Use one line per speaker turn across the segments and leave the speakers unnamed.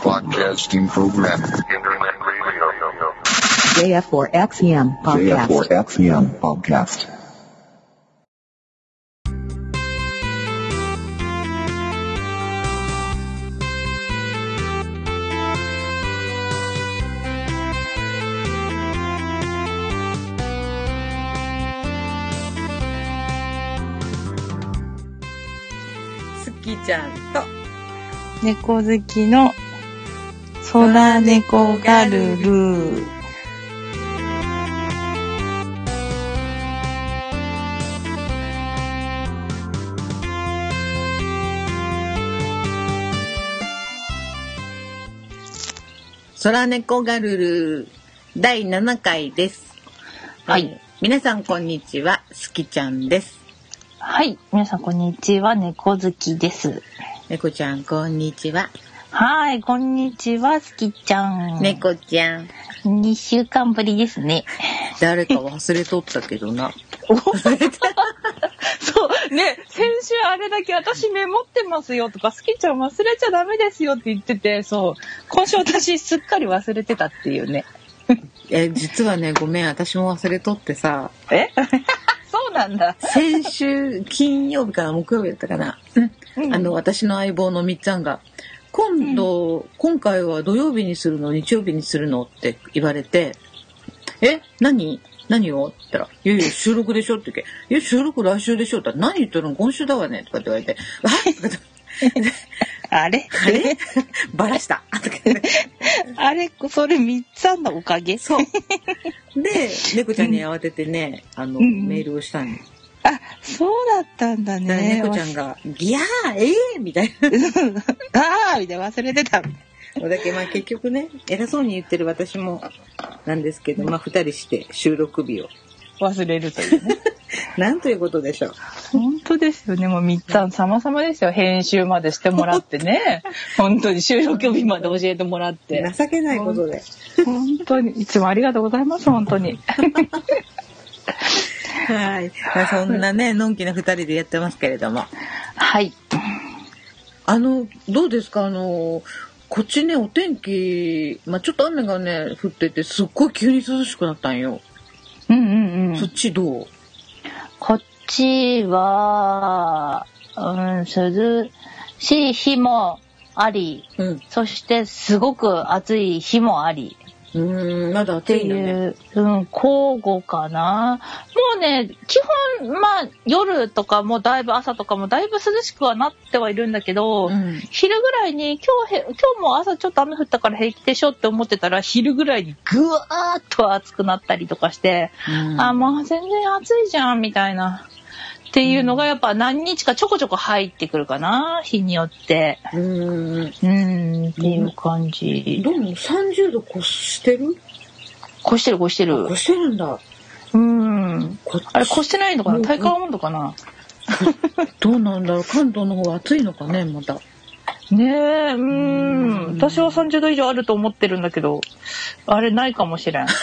Broadcasting program. Internet radio.
JF4XEM podcast.
JF4XEM podcast.
すきちゃんと
猫好きの空猫ガルル。
空猫ガルル第7回です。
はい
えー。皆さんこんにちは、すきちゃんです。
はい。皆さん、こんにちは。猫好きです。
猫ちゃんこんにちは。
はい。こんにちは。すきちゃん。。
猫ちゃん。
2週間ぶりですね。
誰か忘れとったけどな。
そう。ね、先週あれだけ私メモってますよとか、すきちゃん忘れちゃダメですよって言ってて、そう。今週私すっかり忘れてたっていうね。
えー実はね、ごめん、私も忘れとってさ、
え？そうなんだ。
先週金曜日から木曜日だったかな。
うん。
あの、私の相棒のみっちゃんが、今度、今回は土曜日にするの日曜日にするのって言われて、え何？何を？って言ったら、いやいや、収録でしょって言うけ、いや、収録来週でしょって言ったら、何言ってるの？今週だわね。とかって言われて、わっとかって
あれ？
あれ？バラした
あれ？それみっつあんのおかげ？
そう。で、猫ちゃんに慌ててね、あの、
うん
メールをしたんよ
あ、そうだったんだね。
猫ちゃんが、ギャーええみたいな。
ああみたいな忘れてた。
だけまあ結局ね偉そうに言ってる私もなんですけどまあ二人して収録日を
忘れるというね。
なんということでしょう
本当ですよね。もうみっつぁん様々ですよ。編集までしてもらってね。本当に収録日まで教えてもらって。
情けないことで
本当に。いつもありがとうございます。本当に。
はいまあそんなねのんきな二人でやってますけれども
はい。
あのどうですか？あのこっちねお天気まあちょっと雨がね降っててすっごい急に涼しくなったんよ、
うんうんうん。
そっちどう？
こっちは、うん、涼しい日もあり、
うん
そしてすごく暑い日もあり。
うーんまだ暑いのね
いう、うん、交互かな。もうね、基本、まあ、夜とかもだいぶ朝とかもだいぶ涼しくはなってはいるんだけど、
うん
昼ぐらいに今日へ、今日も朝ちょっと雨降ったから平気でしょって思ってたら、昼ぐらいにぐわーっと暑くなったりとかして、
うん
あ、もう全然暑いじゃん、みたいな。っていうのがやっぱ何日かちょこちょこ入ってくるかな、日によって。
うーん
うん、っていう感じ。
どうも30度越してる？
越してる越してる
越。してるんだ
うん。あれ越してないのか
う
なん体感温度かな？
どうなんだろう？関東の方は暑いのかねまだ
ねえ、うん。私は30度以上あると思ってるんだけど、あれないかもしれん。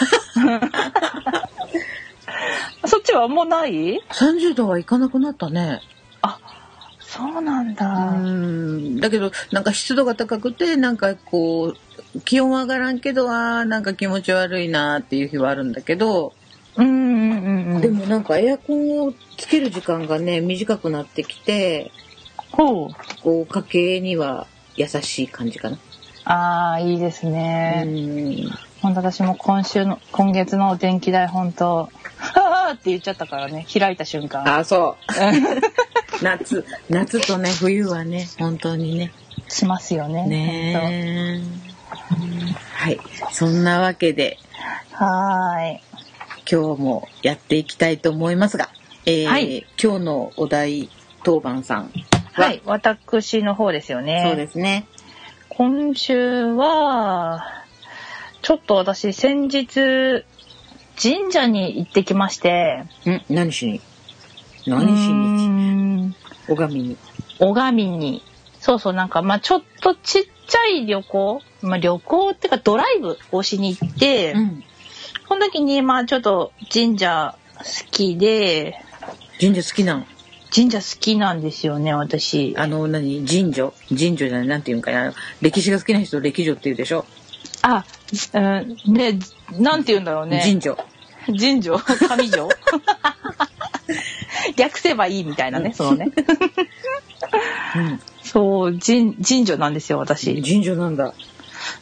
そっちはもうない
？30度はいかなくなったね
そうなん
う
だ。
んだけどなんか湿度が高くてなんかこう気温は上がらんけどあーなんか気持ち悪いなっていう日はあるんだけど、
うんうんうんうん。
でもなんかエアコンをつける時間がね短くなってきて
ほう。
こう家計には優しい感じかな。
ああ、いいです
う
ね。
ん
本当私も今週の、今月の電気代本当、ーって言っちゃったからね、開いた瞬間。
あそう 夏夏とね冬はね本当にね
しますよね。
ねえ。はい。そんなわけで、
はーい。
今日もやっていきたいと思いますが、えー
はい
今日のお題当番さんは、
はい、私の方ですよね。
そうですね。
今週は、ちょっと私先日、神社に行ってきまして。
ん何しに？何しに？
に
拝みに。
拝みに。そうそう、なんか、まあちょっとちっちゃい旅行、まあ旅行っていうかドライブをしに行って、
うん。
その時に、まあちょっと神社好きで、
神社好きなん？
神社好きなんですよね、私。
あの、何？神女？神女じゃない？なんていうんかな？歴史が好きな人、歴女って言うでしょ？
あ、うん、ね、なんて言うんだろうね。
神女。
神女？神女？略せばいいみたいなね、そのね。
うん。
そう、神、神女なんですよ、私。
神女なんだ。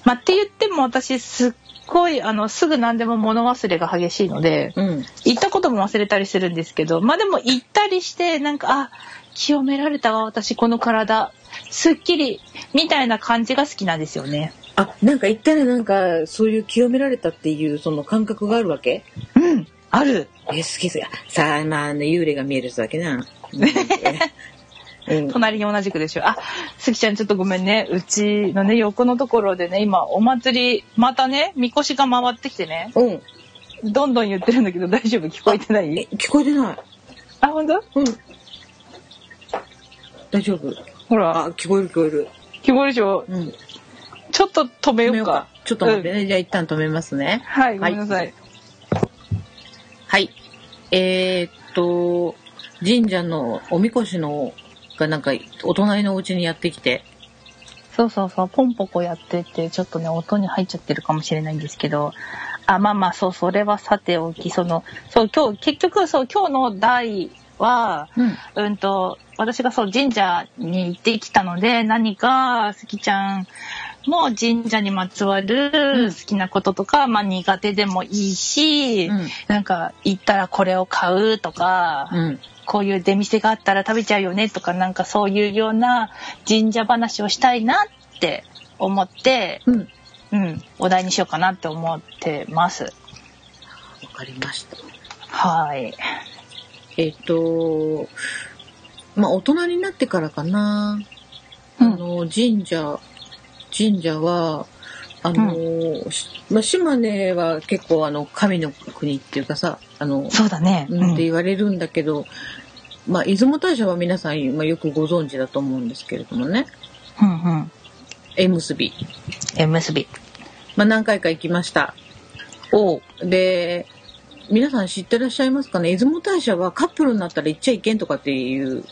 まあ、って言っても私、すっごい、あの、すぐ何でも物忘れが激しいので、
うん。
行ったことも忘れたりするんですけど、まあでも行ったりして、なんか、あ、清められたわ、私、この体。すっきり、みたいな感じが好きなんですよね。
あ、なんか言ったらなんか、そういう清められたっていう、その感覚があるわけ？
うん、ある。
え、好き好き。さあ、まあ、ね、幽霊が見える人だけな。うん。
隣に同じくでしょ。あ、すきちゃんちょっとごめんね。うちのね、横のところでね、今、お祭り、またね、みこしが回ってきてね、
うん。
どんどん言ってるんだけど大丈夫？聞こえてな
え
い、
聞こえてない。
あ、ほんと
うん。大丈夫。
ほら、
あ、聞こえる聞こえる。
聞こえるでしょ？
うん。
ちょっと止めようか。
ちょっと待ってね。じゃあ一旦止めますね。
はい、ごめんなさい。
はい。えー、っと、神社のおみこしのがなんかお隣のお家にやってきて、
そうそうそう、ポンポコやってて、ちょっとね、音に入っちゃってるかもしれないんですけど、あ、まあまあ、そう、それはさておき、その、そう、今日、結局、そう、今日の題は、
うん。
うんと、私がそう、神社に行ってきたので、何か、すきちゃんも神社にまつわ
うん
る好きなこととか、まあ苦手でもいいし、
うん
なんか、行ったらこれを買うとか、
うん。
こういう出店があったら食べちゃうよねとか、なんかそういうような神社話をしたいなって思って、
うん。
うん、お題にしようかなって思ってます。
わかりました。
はい。
えっ、と、まあ、大人になってからかな。
うん
あの、神社、神社は、あの、しまあ、島根は結構あの、神の国っていうかさ、あの、
そうだね。
うんって言われるんだけど、まあ、出雲大社は皆さん、まあ、よくご存知だと思うんですけれどもね。
うんうん。
縁結び。
縁結び。
まあ、何回か行きました。
おう。
で、皆さん知ってらっしゃいますかね？出雲大社はカップルになったら行っちゃいけんとかっていう。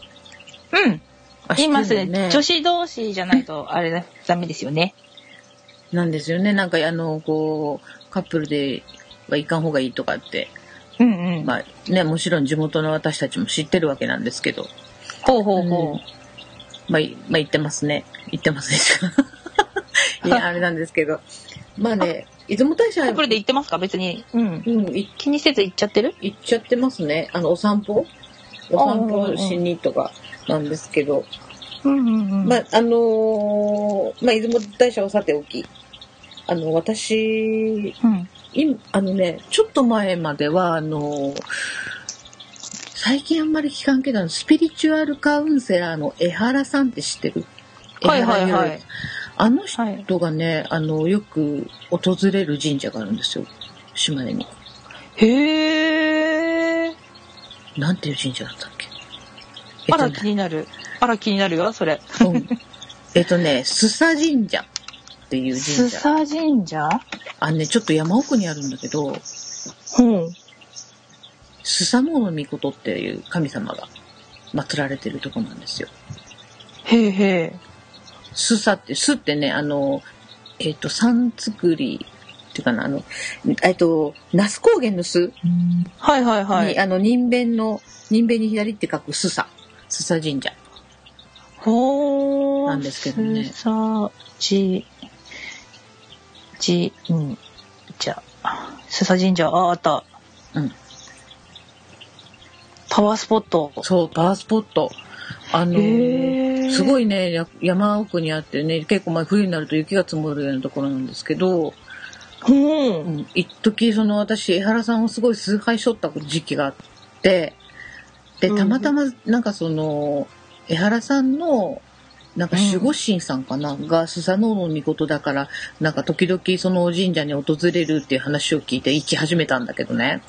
うん。
あ
言いますね女子同士じゃないと、あれだ、ダメですよね。
なんですよね。なんかあの、こう、カップルではいかん方がいいとかって。
うんうん。
まあね、もちろん地元の私たちも知ってるわけなんですけど。
ほうほうほ
まあ、いまあ、言ってますね。言ってますね。いや、あれなんですけど。まあね、出雲大
う。
社
カップルで行ってますか？別に。うん。
うん、い
気にせず行っちゃってる？
行っちゃってますね。あの、お散歩？お散歩しにとかなんですけど。
うんうんうん。
まあ、あのーまあ、出雲大社はさておき。あの、私、
うん。
今、あのね、ちょっと前までは、あのー最近あんまり聞かんけど、スピリチュアルカウンセラーの江原さんって知ってる？
はいはいはい。
あの人がね、あの、よく訪れる神社があるんですよ。島根に。
へえ。
なんていう神社だったっけ？
あら気になる。あら気になるよ、それ。
うん えっとね、須佐神社っていう神
須
社。
佐神社？
あのね、ちょっと山奥にあるんだけど、
うん。
スサノオノミコトっていう神様が祀られてるとこなんですよ。
へえへえ。
スサって、スってね、あの、えっ、と、山作りっていうかな、あの、えっと、那須高原の巣に、
はいはいはい。
あの、人弁の、人弁に左って書くスサ、スサ神社。
ほー。
なんですけどね
須佐じ、じ、うん。じゃあ、須佐神社、あ、あった。
うん。
パワースポット。
そう、パワースポット。あの
へー
すごいね、や山奥にあってね、結構まあ冬になると雪が積もるようなところなんですけど、
うん。
うん、一時その私、江原さんをすごい崇拝しとった時期があって、で、
うん
たまたまなんかその、江原さんの、なんか守護神さんかな、がスサノオノミコトだから、なんか時々その神社に訪れるっていう話を聞いて行き始めたんだけどね。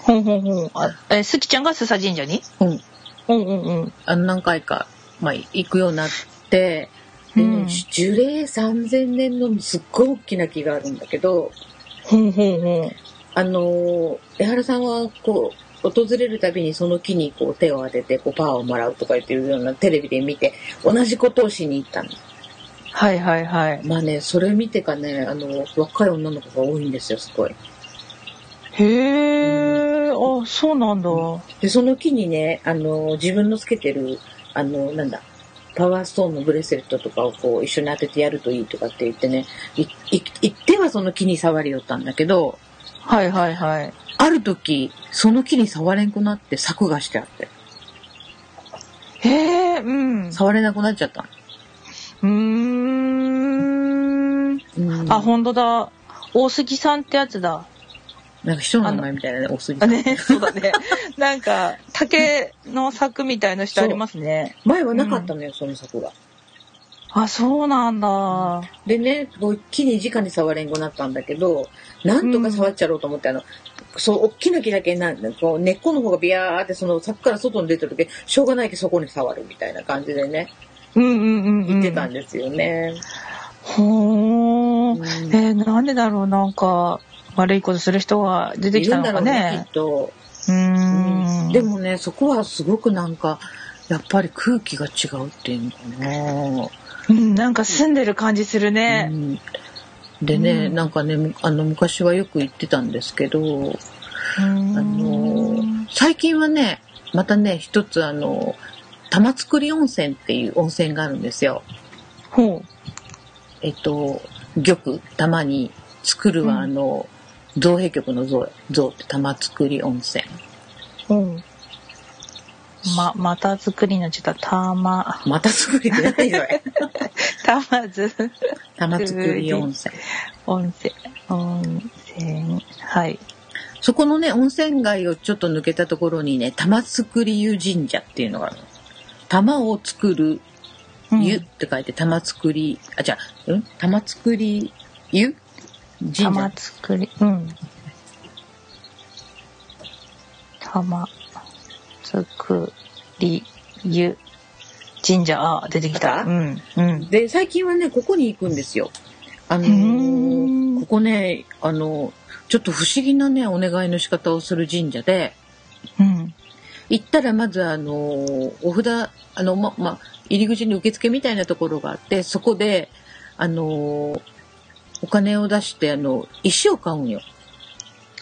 ほんほんほん。あ、え、すきちゃんが須佐神社に？
うん。
うんうんうん。
あの何回か、まあ行くようになって、で
うん
樹齢3000年のすっごい大きな木があるんだけど、
ほんほんほん。
あの、江原さんはこう、訪れるたびにその木にこう手を当ててこうパワーをもらうとか言ってるようなテレビで見て同じことをしに行ったの。
はいはいはい。
まあね、それ見てかね、あの、若い女の子が多いんですよ、すごい。
へえ、あ、そうなんだ。
で、その木にね、あの、自分のつけてる、あの、なんだ、パワーストーンのブレスレットとかをこう一緒に当ててやるといいとかって言ってね、行ってはその木に触りよったんだけど、
はいはいはい。
ある時、その木に触れんくなって柵がしてあって、
へえ、うん。
触れなくなっちゃった
うーん。
の。うん
あ、ほんとだ。大杉さんってやつだ。
なんか人の名前みたいなね、おすぎさん。
あね、そうだね。なんか、竹の柵みたいのしてありますね。
前はなかったのよ、その柵が。
あ、そうなんだ。
でね、こう木に直に触れんくなったんだけど、なんとか触っちゃろうと思って、あの、そう、大きな木だけなんこう根っこの方がビヤーってその柵から外に出てる時、しょうがないけどそこに触るみたいな感じでね、
うんうんうん、うん。
言ってたんですよね。
ほー。
うん
えーなんでだろうなんか、悪いことする人が出て
い
きたのか
るんだろうね、
ね
きっ。と。
うーん。
でもね、そこはすごくなんか、やっぱり空気が違うっていうのかな。
うん、なんか住んでる感じするね
う。んでね、
うん
なんかね、むあの、昔はよく行ってたんですけど、
あ
あの最近はね、またね、一つあの、玉造温泉っていう温泉があるんですよ。
ほ
えっと、玉、玉に作るは、
うん
あの、造幣局の像、像って玉造温泉。
う。ほう。ま、また作りのちょっとたま、
また作りって何それ？
たまず、
玉造温泉。
温泉、温泉、はい。
そこのね、温泉街をちょっと抜けたところにね、玉造湯神社っていうのがあるの。玉を作る
うん
湯って書いて玉造り、あ、じゃあ、うん？玉造り湯神
玉
社。
作り、うん。玉作り湯神社、あ、出てきた。
あ
うん、うん。
で、最近はね、ここに行くんですよ。あの
うー
ここね、あの、ちょっと不思議なね、お願いの仕方をする神社で、
うん。
行ったらまずあの、お札、あの、ま、ま、入り口に受付みたいなところがあって、そこで、あの、お金を出して、あの、石を買うんよ。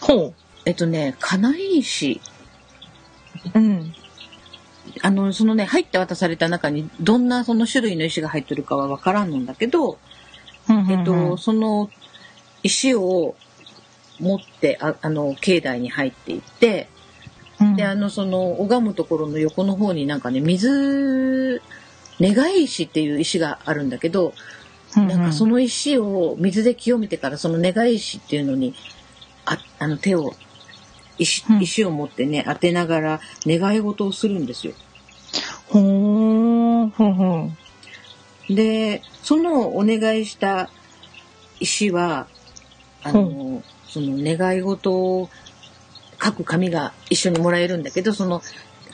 ほ
えっとね、金井石。
う。うん。
あの、そのね、入って渡された中に、どんなその種類の石が入ってるかはわからんのんだけど、えっと、その石を持って、ああの、境内に入っていって、
うん、
で、あの、その、拝むところの横の方になんかね、水、願い石っていう石があるんだけど、なんかそ
の、
の石を水で清めてから、その願い石っていうのに、ああの手を、石
うん
石を持ってね、当てながら願い事をするんですよ。
ほー、ほんほん。
で、そのお願いした石は、あの、その願い事を書く紙が一緒にもらえるんだけど、その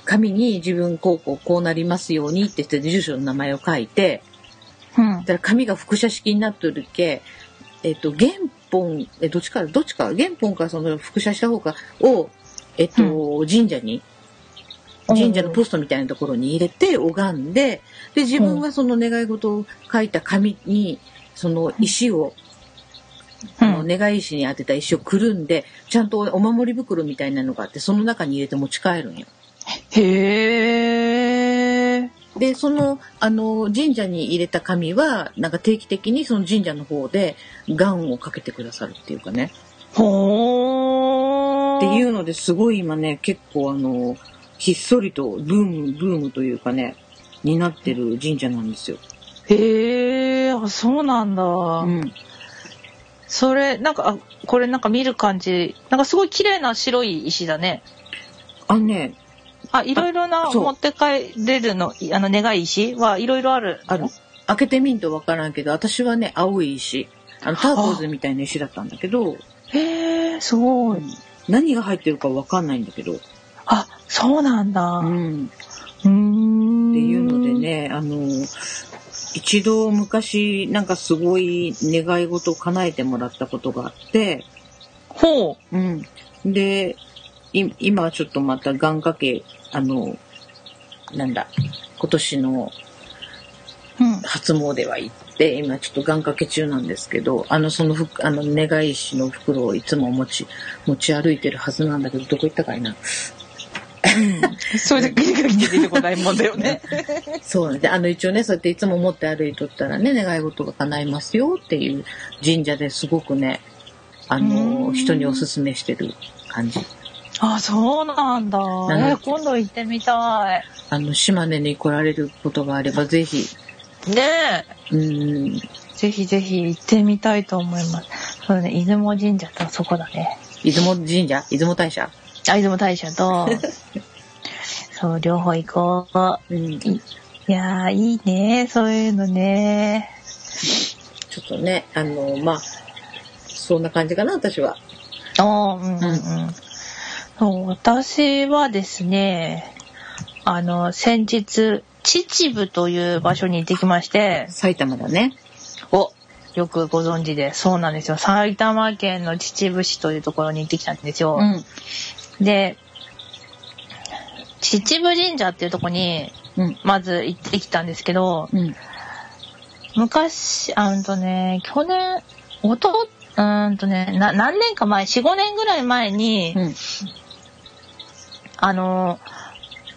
紙に自分こうこうこうなりますようにって言って住所の名前を書いて、
うん
だから紙が複写式になっとるけ、えっ、と、原本、え、どっちか、どっちか、原本かその複写した方かを、えっ、と、神社に、神社のポストみたいなところに入れて拝んで、で、自分はその願い事を書いた紙に、その石を、あの願い石に当てた石をくるんで、ちゃんとお守り袋みたいなのがあって、その中に入れて持ち帰るんよ。
へー。
で、その、あの、神社に入れた紙は、なんか定期的にその神社の方で、願をかけてくださるっていうかね。
ほー。
っていうのですごい今ね、結構あの、ひっそりとブーム、ブームというかね、になってる神社なんですよ。
へー、あ、そうなんだ。
うん。
それ、なんか、あ、これなんか見る感じ、なんかすごい綺麗な白い石だね。
あのね、
あ、いろいろな持って帰れるの、いあの、願い石？はいろいろある。
ある。開けてみんとわからんけど、私はね、青い石。あの、ターコーズみたいな石だったんだけど、
へー、すごい。
何が入ってるかわかんないんだけど、
あ、そうなんだ。
う。
うんーん。
っていうので。ね、あの、一度昔、なんかすごい願い事を叶えてもらったことがあって、
ほう。
うん。で、い今はちょっとまた願掛け、あの、なんだ、今年の
うん。
初詣は行って、今ちょっと願掛け中なんですけど、あの、そのふ、あの、願い師の袋をいつも持ち、持ち歩いてるはずなんだけど、どこ行ったかいな。
それでギリギリ出てこないもんだよね。
そうなんで、あの、一応ね、そうやっていつも持って歩いとったらね、願い事が叶いますよっていう神社ですごくね、あ
う
の、
ん
人におすすめしてる感じ。
あ、そうなんだ。え、今度行ってみたい。
あの、島根に来られることがあれば、ぜひ、
ねえ。
うん、
ぜひぜひ行ってみたいと思います。そうね、出雲神社とそこだね。
出雲神社？出雲大社？
あ、出雲大社と、そう、両方行こう。
うん。
いやー、いいね、そういうのね。
ちょっとね、あの、まあ、そんな感じかな、私は。
あーうんうんうん。私はですね、あの、先日、秩父という場所に行ってきまして、
埼玉だね。
お、よくご存知で、そうなんですよ。埼玉県の秩父市というところに行ってきたんですよ。
ん。
で、秩父神社っていうところに、
うん。
まず行ってきたんですけど、
うん。
昔、あんとね、去年、おと、うーんとね、な、何年か前、4、5年ぐらい前に、
うん。
あの、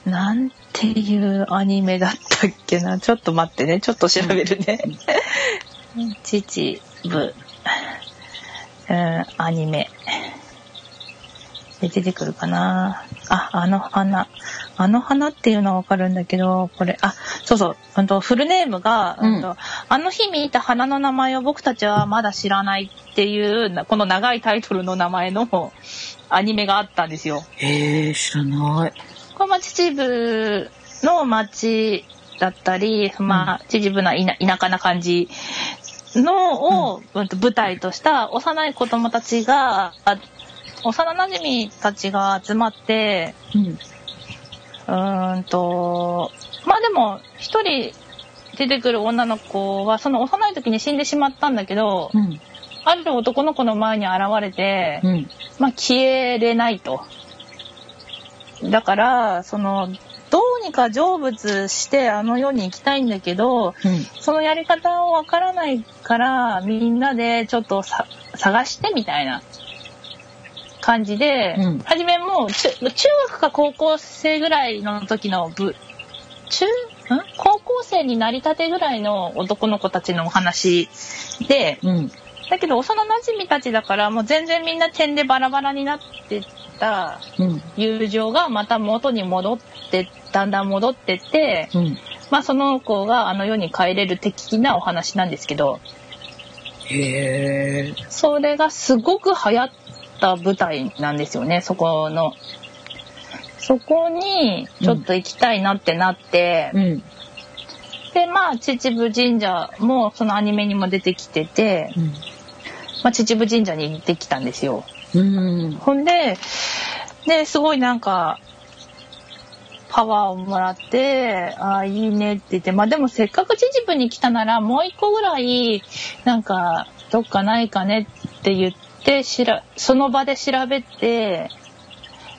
なんていうアニメだったっけな？ちょっと待ってね。ちょっと調べるね。秩父、うん、アニメ。で出てくるかな？あ、あの花。あの花っていうのはわかるんだけど、これ、あ、そうそう、うんと、フルネームが、
うん
うんとあの日見た花の名前を僕たちはまだ知らないっていう、なこの長いタイトルの名前のアニメがあったんですよ。
へえ、知らない。
これまあ秩父の町だったり、まあ、秩父な田田舎な感じのを、うんと舞台とした幼い子供たちが、あ幼馴染たちが集まって、
うん。
うーんと、まあでも、一人出てくる女の子は、その幼い時に死んでしまったんだけど、
うん。
ある男の子の前に現れて、
うん。
まあ、消えれないと。だから、その、どうにか成仏してあの世に行きたいんだけど、
うん。
そのやり方をわからないから、みんなでちょっとさ探してみたいな感じで、
うん
はじめもう中中学か高校生ぐらいの時の部、中、ん？高校生になりたてぐらいの男の子たちのお話で、
うん。
だけど幼馴染たちだからもう全然みんな点でバラバラになってった
うん。
友情がまた元に戻ってだんだん戻ってって、
うん。
まあその子があの世に帰れる的なお話なんですけど
へえ。
それがすごく流行った舞台なんですよねそこの。そこにちょっと行きたいなってなって、
うん。
でまあ秩父神社もそのアニメにも出てきてて、
うん。
まあ、秩父神社に行ってきたんですよ。
うん。
ほんで、で、すごいなんか、パワーをもらって、ああ、いいねって言って、まあでもせっかく秩父に来たなら、もう一個ぐらい、なんか、どっかないかねって言って、しら、その場で調べて、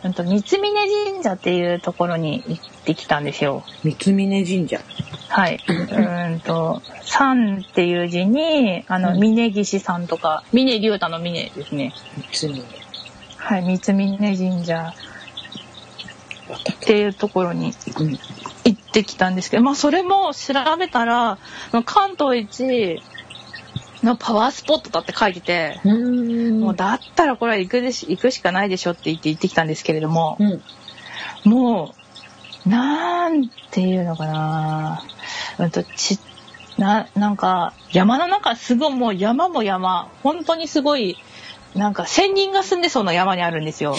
うんと、三峯神社っていうところに行ってきたんですよ。
三峯神社。
はい。うーんと、山っていう字に、あの、
うん
峯岸さんとか、峯竜太の峯ですね。
三峯。
はい、三峯神社っていうところに
うん。
行ってきたんですけど、まあそれも調べたら、関東一のパワースポットだって書いてて、
うん。
もうだったらこれは行くでし行くしかないでしょって言って行ってきたんですけれども、
うん。
もう、なんていうのかなうんと、ち、な、なんか、山の中、すごいもう山も山、本当にすごい、なんか千人が住んでそうな山にあるんですよ。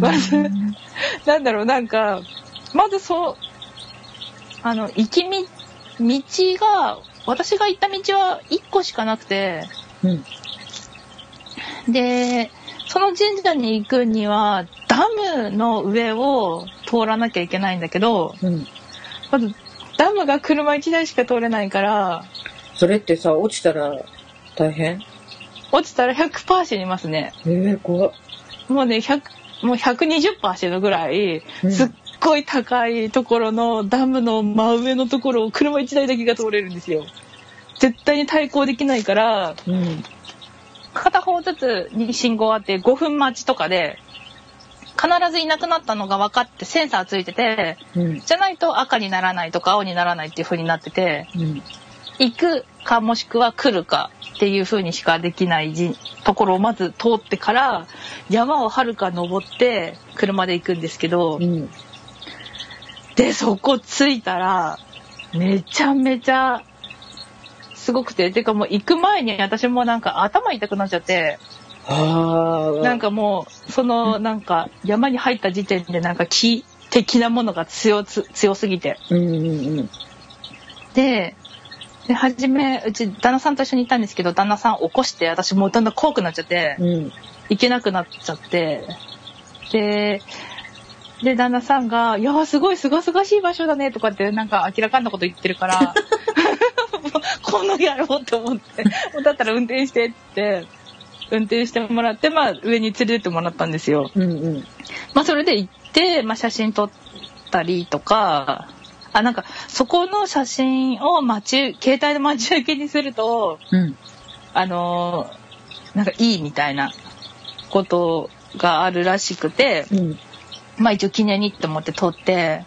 まず、なんだろう、なんか、まずそう、あの、行きみ、道が、私が行った道は1個しかなくて、
うん。
で、その神社に行くには、ダムの上を通らなきゃいけないんだけど、
うん。
まず、ダムが車1台しか通れないから、
それってさ、落ちたら大変？
落ちたら100%死にますね。
ええ怖っ。
もうね、100、もう120%走るぐらい、
うん
すっごい高いところのダムの真上のところを車1台だけが通れるんですよ。絶対に対抗できないから、
うん。
片方ずつに信号あって5分待ちとかで、必ずいなくなったのが分かってセンサーついてて、
うん。
じゃないと赤にならないとか青にならないっていう風になってて、
うん。
行くかもしくは来るかっていう風にしかできないじところをまず通ってから山をはるか登って車で行くんですけど、
うん。
でそこ着いたらめちゃめちゃすごくててかもう行く前に私もなんか頭痛くなっちゃって
ああ。
なんかもうそのなんか山に入った時点でなんか気的なものが強つ強すぎて
うんうんうん。
で、で、初め、うち、旦那さんと一緒に行ったんですけど、旦那さん起こして、私もうだんだん怖くなっちゃって、
うん。
行けなくなっちゃって、で、で、旦那さんが、いやー、すごいすがすがしい場所だね、とかって、なんか明らかんなこと言ってるから、この野郎と思って、だったら運転してって、運転してもらって、まあ、上に連れてってもらったんですよ。
うんうん。
まあ、それで行って、まあ、写真撮ったりとか、あ、なんか、そこの写真を待ち、携帯で待ち受けにすると、
うん。
あのーなんかいいみたいなことがあるらしくて、
うん。
まあ一応記念にって思って撮って、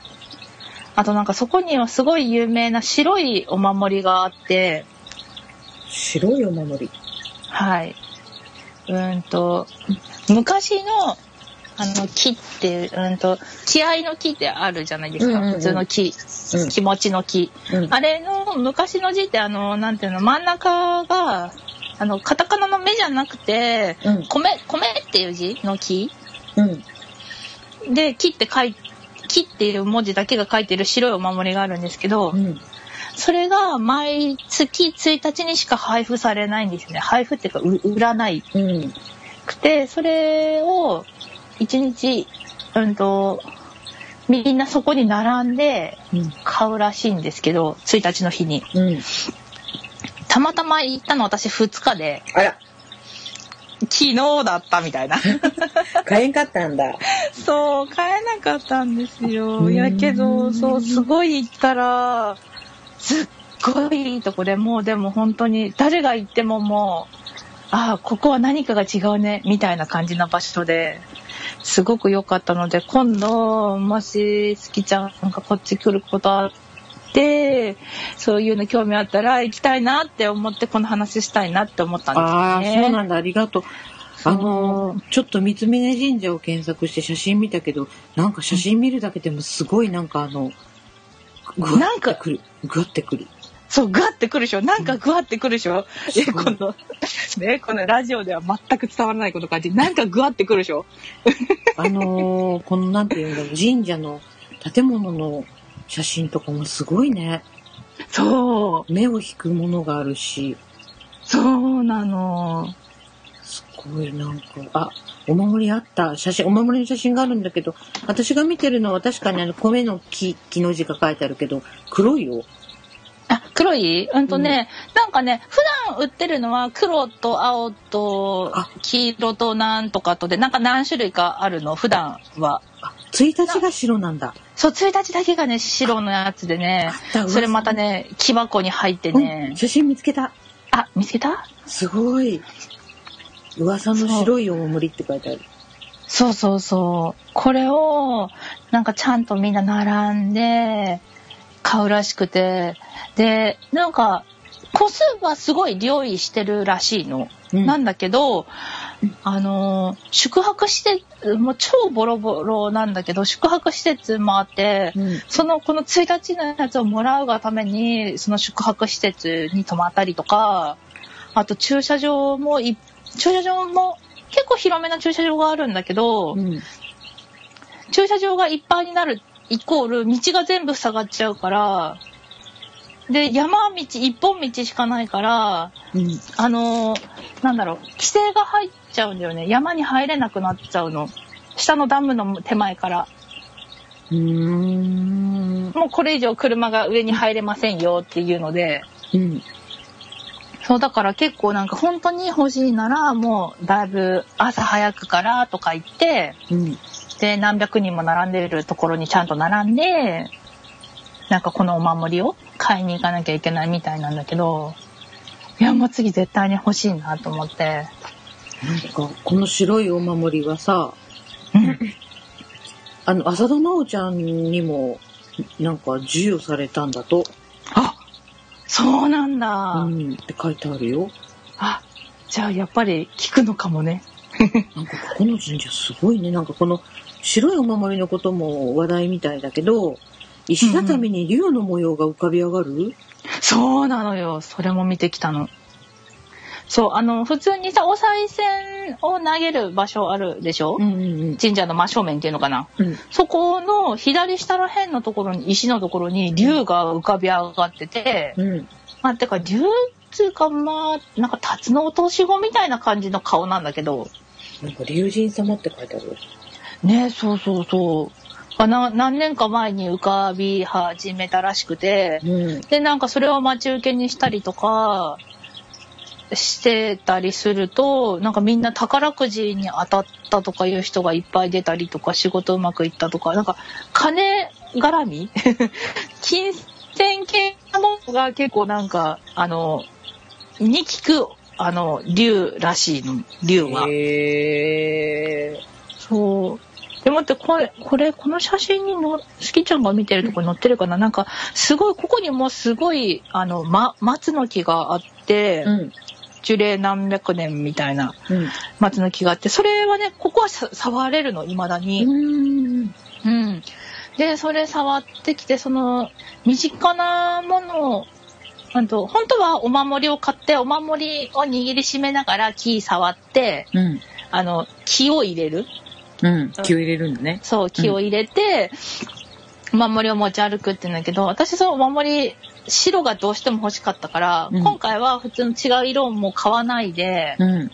あとなんかそこにはすごい有名な白いお守りがあって、
白いお守り？
はい。うーんと、昔の、あの、木っていう、んと、気合の木ってあるじゃないですか。
うんうんうん
普通の木、
うん
気持ちの木。
うん。
あれの昔の字ってあの、なんていうの、真ん中が、あの、カタカナの目じゃなくて、
うん
米、米っていう字の木？
うん。
で、木って書い、木っていう文字だけが書いてる白いお守りがあるんですけど、
うん。
それが毎月1日にしか配布されないんですね。配布っていうか、う売らない
うん。
くて、それを1日、うんと、みんなそこに並んで
うん。
買うらしいんですけど、1日の日に。
うん。
たまたま行ったの私2日で、
あら、
昨日だったみたいな。
買えんかったんだ。
そう、買えなかったんです
う
よ。
ん
やけど、そう、すごい行ったら、すっごいいいとこでもうでも本当に誰が行ってももう、ああ、ここは何かが違うね、みたいな感じの場所で、すごく良かったので、今度、もし、好きちゃんがこっち来ることあって、そういうの興味あったら行きたいなって思って、この話したいなって思ったんです
ああ、
よね。
そうなんだ。ありがとう。あのー、ちょっと三峯神社を検索して写真見たけど、なんか写真見るだけでもすごいなんかあの、ぐわ
なんか
ってくる。ぐわってくる。
そう、グワってくるでしょ？なんかグワってくるでしょ？
す
え、この、ね、このラジオでは全く伝わらないこと感じ。なんかグワってくるでしょ？
あのー、このなんていうんだろう、神社の建物の写真とかもすごいね。
そう、
目を引くものがあるし、
そうなの。
すごいなんか、あ、お守りあった。写真、お守りの写真があるんだけど、私が見てるのは確かにあの、米の木、木の字が書いてあるけど、黒いよ。
あ、黒い？うんとね、なんかね、普段売ってるのは黒と青と
あ
黄色となんとかとで、なんか何種類かあるの、普段は。
あ、1日が白なんだ。
そう、1日だけがね、白のやつでねそれまたね、木箱に入ってね
うん、写真見つけた。
あ、見つけた？
すごい。噂の白いお守りって書いてある。
そうそうそう。これを、なんかちゃんとみんな並んで、買うらしくて、で、なんか、個数はすごい用意してるらしいの。
うん
なんだけど、あのー、宿泊施設、もう超ボロボロなんだけど、宿泊施設もあって、
うん。
その、この1日のやつをもらうがために、その宿泊施設に泊まったりとか、あと駐車場もい、駐車場も結構広めな駐車場があるんだけど、
うん。
駐車場がいっぱいになるイコール道が全部塞がっちゃうから、で、山道、一本道しかないから、
うん。
あのーなんだろう、規制が入っちゃうんだよね。山に入れなくなっちゃうの。下のダムの手前から。
うーん。
もうこれ以上車が上に入れませんよっていうので、
うん。
そうだから結構なんか本当に欲しいならもうだいぶ朝早くからとか言って
うん。
で何百人も並んでるところにちゃんと並んでなんかこのお守りを買いに行かなきゃいけないみたいなんだけどいやもう次絶対に欲しいなと思って。
なんか、この白いお守りはさ、
うん
あの、浅田真央ちゃんにも、なんか授与されたんだと。
あそうなんだ。
うん。って書いてあるよ。
あじゃあやっぱり効くのかもね。
なんかここの神社すごいね。なんかこの白いお守りのことも話題みたいだけど、石畳に竜の模様が浮かび上がる、
そうなのよ。それも見てきたの。そう、あの、普通にさ、お賽銭を投げる場所あるでしょ、
んうん
神社の真正面っていうのかな
うん。
そこの左下ら辺のところに、石のところに竜が浮かび上がってて、
うん。
まあ、てか竜っていうかまあ、なんか辰の落とし子みたいな感じの顔なんだけど、
なんか竜神様って書いてある。
ねそうそうそう。あな何年か前に浮かび始めたらしくて、
うん。
で、なんかそれを待ち受けにしたりとかしてたりすると、なんかみんな宝くじに当たったとかいう人がいっぱい出たりとか、仕事うまくいったとか、なんか金絡み？金銭系のものが結構なんか、あの、に効く、あの、竜らしいの、竜は。
へー。
そう。でもって、これ、これ、この写真にの、スキちゃんが見てるとこに載ってるかな？なんか、すごい、ここにもすごい、あの、ま、松の木があって、
うん。
樹齢何百年みたいな
うん。
松の木があって、それはね、ここはさ触れるの、未だに。
うん。
うん。で、それ触ってきて、その、身近なものを、あと、本当はお守りを買って、お守りを握りしめながら木触って、
うん。
あの、木を入れる。
うん。気を入れるんだね。
そう、木を入れて、お守りを持ち歩くって言うんだけど、私そのお守り、白がどうしても欲しかったから、
うん
今回は普通の違う色も買わないで、
うん。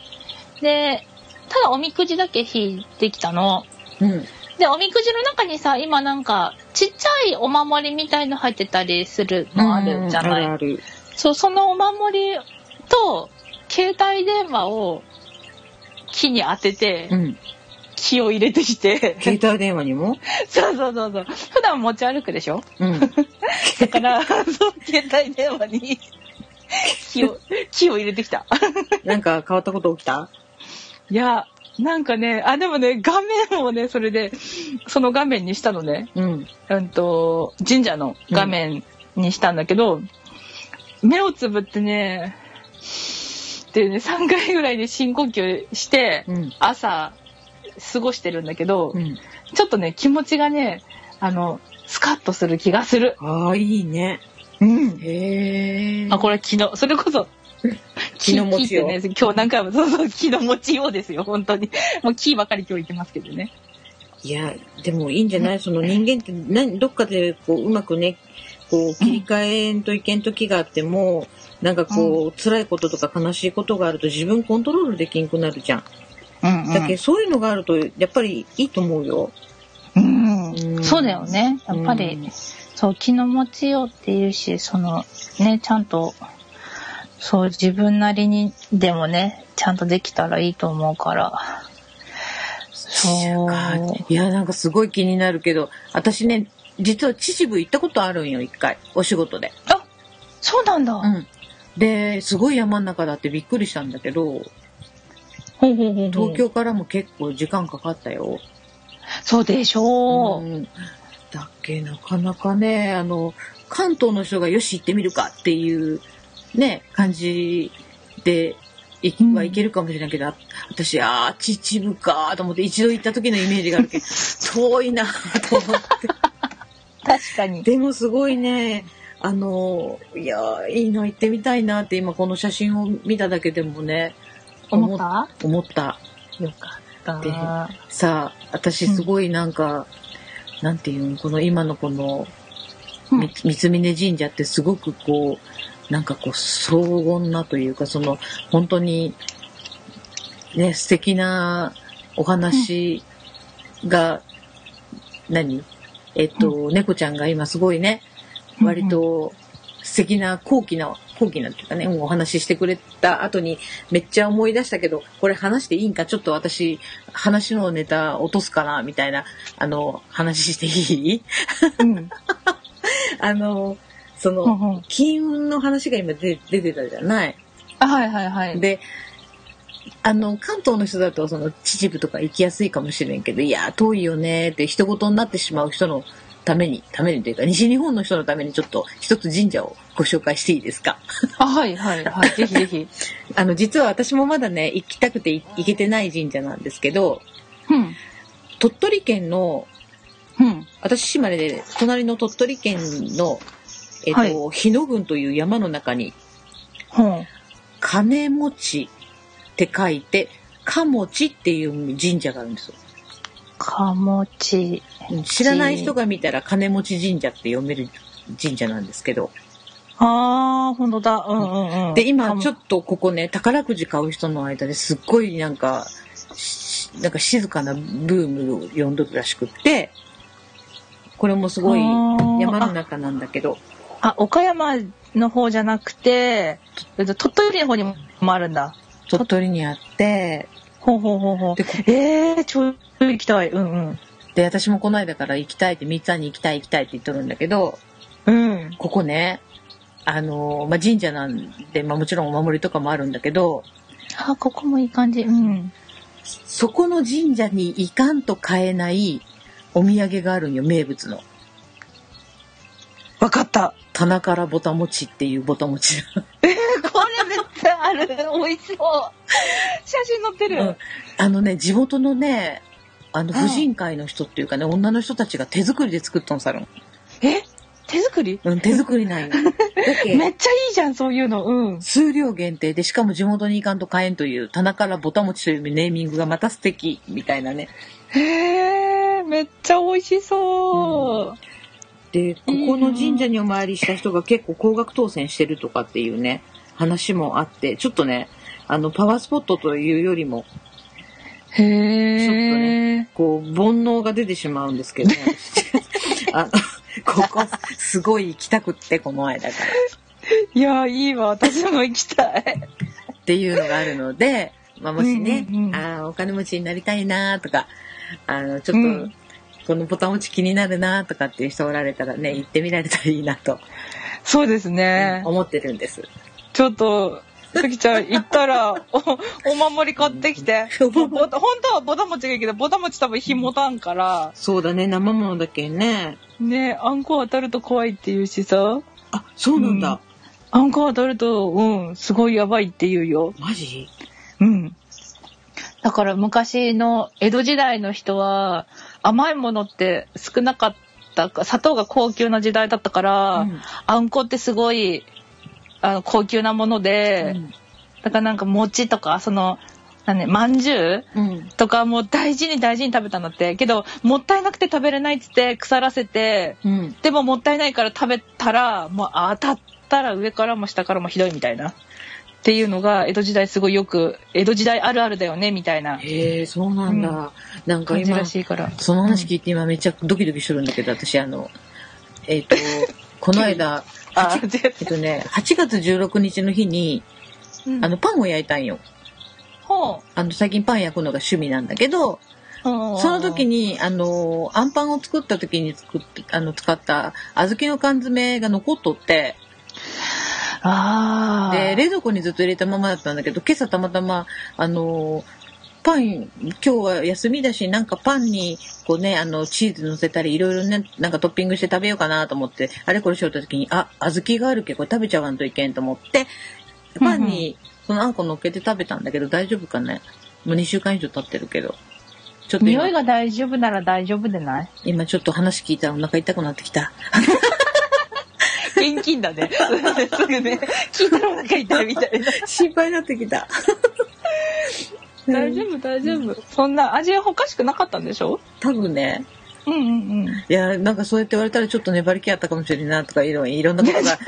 で、ただおみくじだけ引いてきたの。
うん。
で、おみくじの中にさ、今なんか、ちっちゃいお守りみたいの入ってたりするのあるじゃない、
ある。
そう、そのお守りと、携帯電話を木に当てて、
うん。
木を入れてきて、
携帯電話にも？
そうそうそうそう。普段持ち歩くでしょ？
うん。
だから、そう、携帯電話に木を、木を入れてきた。
なんか変わったこと起きた？
いや、なんかね、あ、でもね、画面をね、それで、その画面にしたのね。
うん。
うんと、神社の画面にしたんだけど、目をつぶってね、でね、3回ぐらいで深呼吸して、
うん。
朝、過ごしてるんだけど、
うん。
ちょっとね、気持ちがね、あの、スカッとする気がする。
ああ、いいね。
うん。
へえ。
あ、これ昨日、それこそ、
気の持ちよ
ね、今日何回も、そうそう、気の持ちようですよ、本当に。もう木ばかり今日言ってますけどね。
いや、でもいいんじゃない？その人間って何、どっかでこう、うまくね、こう、切り替えんといけん時があっても、なんかこう、辛いこととか悲しいことがあると自分コントロールできんくなるじゃん。
うん、
だけどそういうのがあると、やっぱりいいと思うよ。
うん
うん
そうだよね。やっぱり、
うん
そう、気の持ちようっていうし、その、ね、ちゃんと、そう、自分なりにでもね、ちゃんとできたらいいと思うから。そう。
かいや、なんかすごい気になるけど、私ね、実は秩父行ったことあるんよ、一回。お仕事で。
あ、そうなんだ。
うん。で、すごい山の中だってびっくりしたんだけど、東京からも結構時間かかったよ。
そうでしょう。
ん。だっけ、なかなかね、あの、関東の人がよし行ってみるかっていう、ね、感じで、い
うん
はいけるかもしれないけど、あ私、ああ、秩父かと思って一度行った時のイメージがあるけど、遠いなと思って。
確かに。
でもすごいね、あの、いやー、いいな、行ってみたいなって今この写真を見ただけでもね、
思った？
思った。
よかった。
でさあ、私すごいなんか、なんていうの、この今のこの、
うん。
み三峯神社ってすごくこう、なんかこう、荘厳なというか、その、本当に、ね、素敵なお話が、何？えっと、猫ちゃんが今すごいね、割と素敵な高貴な、講義なんていうかね、お話ししてくれた後にめっちゃ思い出したけど、これ話していいんか、ちょっと私、話のネタ落とすかな、みたいな、あの、話していい？
うん。
あの、その、金運の話が今出出てたじゃない？
あ、はいはいはい。
で、あの、関東の人だと、その、秩父とか行きやすいかもしれんけど、いや、遠いよねって一言になってしまう人のために、ためにというか、西日本の人のためにちょっと一つ神社をご紹介していいですか？
あ、はいはいはい。ぜひぜひ。
あの、実は私もまだね、行きたくてい行けてない神社なんですけど、
うん。
鳥取県の、
うん。
私島根で、隣の鳥取県の、えっ、と、日野郡という山の中に、
ほん。
金持ちって書いて、かもちっていう神社があるんですよ。
かもち。
うん知らない人が見たら金持ち神社って読める神社なんですけど。
あー、ほんとだ。うんうんうん。
で、今ちょ
っ
っとここね、宝くじ買う人の間ですっごいなんか、しなんか静かなブームを呼んどるらしくって、これもすごい山の中なんだけど、
あ、岡山の方じゃなくて、えっと鳥取の方にもあるんだ。
鳥取にあって、
ほうほうほうほう。
で、こ
えー、ちょい行きたい。うんうん。
で私もこの間から行きたいって、三つに行きたい行きたいって言っとるんだけど、
うん。
ここね、あの、まあ、神社なんで、まあ、もちろんお守りとかもあるんだけど、
あ、ここもいい感じ。うん。
そこの神社に行かんと買えないお土産があるんよ、名物の。
わかった。
棚からぼた餅っていうぼた餅。
これめっちゃ ある。美味しそう。写真載ってる。
うんあのね、地元のね、あの、
うん
婦人会の人っていうかね、女の人たちが手作りで作ったのさるん。
え？手作り？
うん、手作りなんよ。だけ
めっちゃいいじゃん、そういうの。うん。
数量限定で、しかも地元に行かんと買えんという、棚からぼた餅というネーミングがまた素敵、みたいなね。
へえ、めっちゃ美味しそう。
で、ここの神社にお参りした人が結構高額当選してるとかっていうね、話もあって、ちょっとね、あの、パワースポットというよりも、
へ
ちょっと
え。
こう、煩悩が出てしまうんですけど、ね、あの、ここ、すごい行きたくって、この間から。
いや、いいわ。私も行きたい。
っていうのがあるので、まあ、もしね、
うんうんうん
あーお金持ちになりたいなとか、あの、ちょっと、
うん
このボタン持ち気になるなとかっていう人おられたらね、行ってみられたらいいなと、
そうですね。
思ってるんです。
ちょっと、さきちゃん行ったら、お、お守り買ってきて。本当はぼたもちがいいけど、ぼたもち多分日持たんから、
そうだね、生ものだけね。
ね、あんこ当たると怖いって言うしさ。
あ、そうなんだ。
あんこ当たると、うん、すごいやばいって言うよ。
マジ？
うん。だから昔の江戸時代の人は甘いものって少なかったか砂糖が高級な時代だったから、
うん
あんこってすごいあの高級なもので、だからなんか餅とかそのなんねまんじゅう
うん。
とかもう大事に大事に食べたんだってけどもったいなくて食べれないっつって腐らせて
うん。
でももったいないから食べたらもう当たったら上からも下からもひどいみたいなっていうのが江戸時代すごいよく江戸時代あるあるだよねみたいな
へえ、そうなんだ。
うん
なんか今
しいから。
その話聞いて今めっちゃドキドキしてるんだけど、私あの、えっ、と、この間、
あ、
8
違う
えっとね、8月16日の日に、あの、パンを焼いたんよ。
ほ
あの、最近パン焼くのが趣味なんだけど、
う。
その時
に。
に、あの、あんパンを作った時に作って、あの、使った小豆の缶詰が残っとって、
ああ。
で、冷蔵庫にずっと入れたままだったんだけど、今朝たまたま、あの、パン、今日は休みだし、なんかパンに、こうね、あの、チーズ乗せたり、いろいろね、なんかトッピングして食べようかなと思って、あれこれしようと時に、あ、小豆があるけど、これ食べちゃわんといけんと思って、パンに、そのあんこ乗っけて食べたんだけど、大丈夫かね？もう2週間以上経ってるけど。ちょっと今
匂いが大丈夫なら大丈夫でない？
今ちょっと話聞いたらお腹痛くなってきた。
現金だね。すぐね。聞いたらお腹痛いみたいな。
心配になってきた。
大丈夫、大丈夫。そんな味はおかしくなかったんでしょ？
多分ね、
うんうんうん。
いや、なんかそうやって言われたらちょっと粘り気あったかもしれんなとかいろいろんなことが。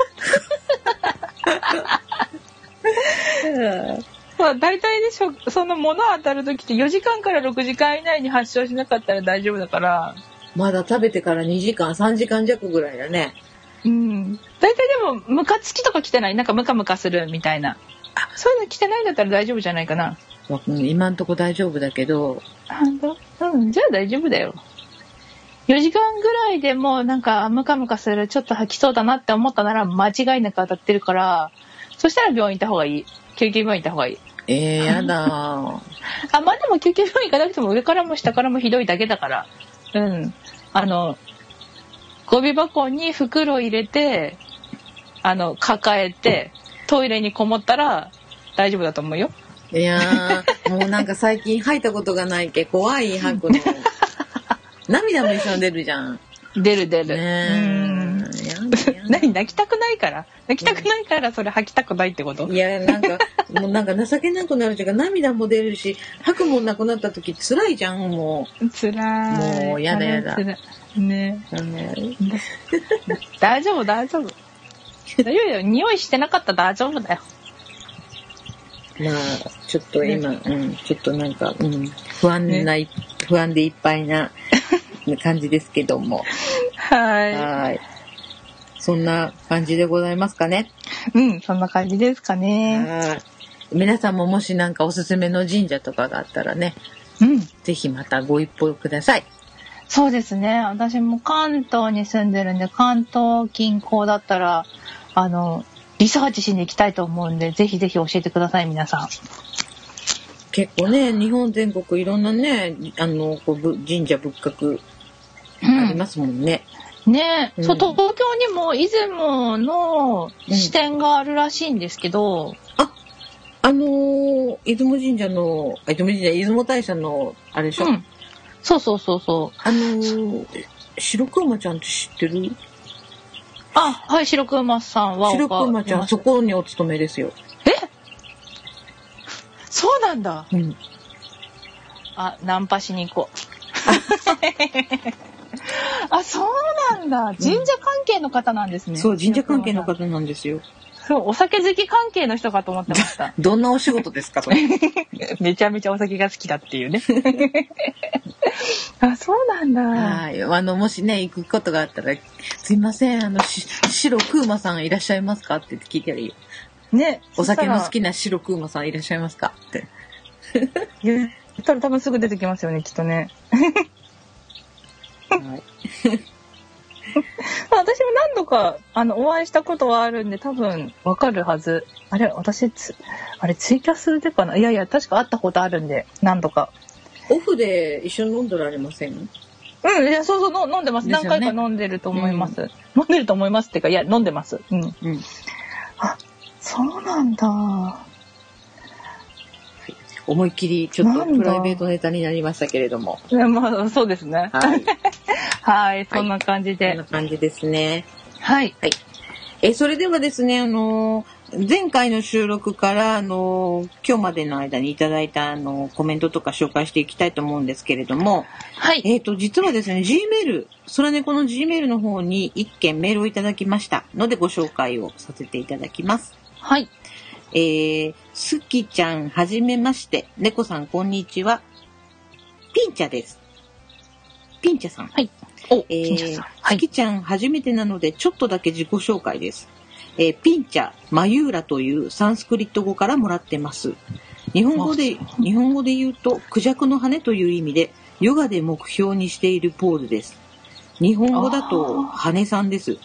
まあ大体でしょ、その物当たる時って4時間から6時間以内に発症しなかったら大丈夫だから。
まだ食べてから2時間、3時間弱ぐらいだね。
うん。大体でも、ムカつきとか来てない？なんかムカムカするみたいな。あ、そういうの来てないんだったら大丈夫じゃないかな。
うん今んとこ大丈夫だけど、
本当？うん、じゃあ大丈夫だよ。4時間ぐらいでもうなんかムカムカする、ちょっと吐きそうだなって思ったなら間違いなく当たってるから、そしたら病院行った方がいい。救急病院行った方がいい。
えー、やだ
あ、まあでも救急病院行かなくても上からも下からもひどいだけだから。うん。あの、ゴミ箱に袋入れて、あの、抱えて、トイレにこもったら大丈夫だと思うよ。
いやー、もうなんか最近吐いたことがないけ、怖い吐くの。涙も一緒に出るじゃん。
出る出る。
ね
何泣きたくないから？泣きたくないからそれ吐きたくないってこと？
いや、なんか、もうなんか情けなくなるというか、涙も出るし、吐くもんなくなった時辛いじゃん、も
つらい。
もうやだやだ
ね 大丈夫大丈夫。大丈夫よ。匂いしてなかったら大丈夫だよ。
まあ、ちょっと今、うん、ちょっとなんか、うん、不安な、不安でいっぱいな 感じですけども。
は
はい。そんな感じでございますかね？
い。うん、そんな感じですかね。
はい。皆さんももしなんかおすすめの神社とかがあったらね、
うん。
ぜひまたご一報ください。
そうですね。私も関東に住んでるんで、関東近郊だったら、あの、リサーチしに行きたいと思うんで、ぜひぜひ教えてください、皆さん。
結構ね、日本全国いろんなね、あの、こうぶ神社仏閣ありますもんね。
ねえ、
うん
そう、東京にも出雲の支店があるらしいんですけど、
あのー出雲神社の、あ出雲神社、出雲大社の、あれでしょ、
うん。そうそうそうそう。
あのー白くまちゃんって知ってる？
あ、はい、白くまさんは
白くまちゃん、そこにお勤めですよ。
そうなんだ。
うん。
あ、ナンパしに行こう。あ、そうなんだ。神社関係の方なんですね。
そう、神社関係の方なんですよ。
そう、お酒好き関係の人かと思ってました。
どんなお仕事ですかそれ？
めちゃめちゃお酒が好きだっていうね。あ、そうなんだ。
はい。あの、もしね、行くことがあったら、すいません、あの、し白くまさんいらっしゃいますかって聞いたらいいよ。
ね。
お酒の好
そ
きな白くまさんいらっしゃいますかって。
言ったら多分すぐ出てきますよね、きっとね。
はい。
私も何度か、あの、お会いしたことはあるんで、多分、わかるはず。あれ、私つ、あれ、ツイキャスでかな？いやいや、確か会ったことあるんで、何度か。
オフで一緒に飲んでられません？
うん、いや、そうそう、の飲んでます。
ね
何回か飲んでると思います。飲んでると思いますっていうか、いや、飲んでます。うん。
うん。
そうなんだ。
思いっきり、ちょっとプライベートネタになりましたけれども。
いやまあ、そうですね。
はい。
はい、そんな感じ
こん
で。
な感じですね。
はい。
はい。え、それではですね、あのー前回の収録から、あのー今日までの間にいただいた、あのーコメントとか紹介していきたいと思うんですけれども、
はい。
えっ、と、実はですね、Gmail、空猫の Gmail の方に一件メールをいただきましたのでご紹介をさせていただきます。
はい。
えー、すきちゃん、はじめまして。猫さん、こんにちは。ピンチャです。ピンチャさん。
はい。お、
えー
金ちゃんさん。はい。
すきちゃん初めてなのでちょっとだけ自己紹介です。えーピンチャ、マユーラというサンスクリット語からもらってます。日本語で、日本語で言うと、クジャクの羽という意味で、ヨガで目標にしているポーズです。日本語だと、羽さんです。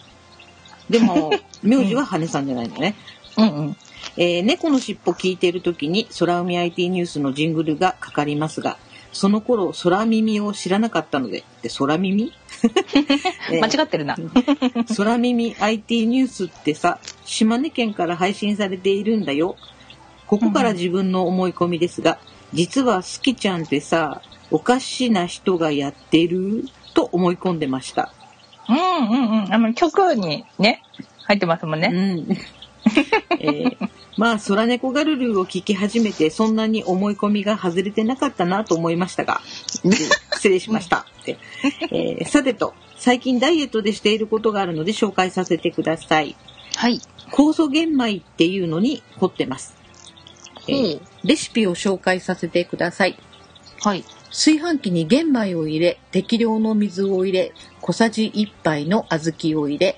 でも、名字は羽さんじゃないのね。
うんうん。
えー猫のしっぽ聞いている時に空海 IT ニュースのジングルがかかりますが、その頃空耳を知らなかったので、で空耳、えー
間違ってるな。
空耳 IT ニュースってさ、島根県から配信されているんだよ。ここから自分の思い込みですが、実はスキちゃんってさ、おかしな人がやってると思い込んでました。
うんうんうん。あの、曲にね、入ってますもんね。
うん。えーまあ、空猫ガルルを聞き始めて、そんなに思い込みが外れてなかったなと思いましたが、失礼しました。ってえーさてと、最近ダイエットでしていることがあるので紹介させてください。
はい。
酵素玄米っていうのに凝ってます。えーレシピを紹介させてください。
はい。
炊飯器に玄米を入れ、適量の水を入れ、小さじ1杯の小豆を入れ、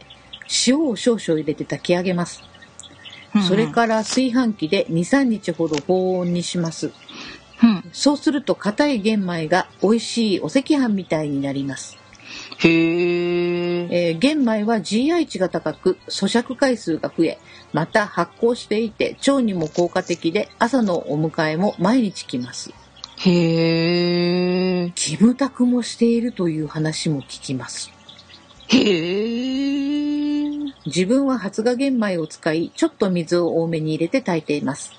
塩を少々入れて炊き上げます。それから炊飯器で2、3日ほど保温にします。
ら、うん。
そうすると硬い玄米が美味しいお赤飯みたいになります。
へー。
えー玄米は GI 値が高く咀嚼回数が増えまた発酵していて腸にも効果的で朝のお迎えも毎日来ます
へー。
キムタクもしているという話も聞きます
へー。
自分は発芽玄米を使いちょっと水を多めに入れて炊いています、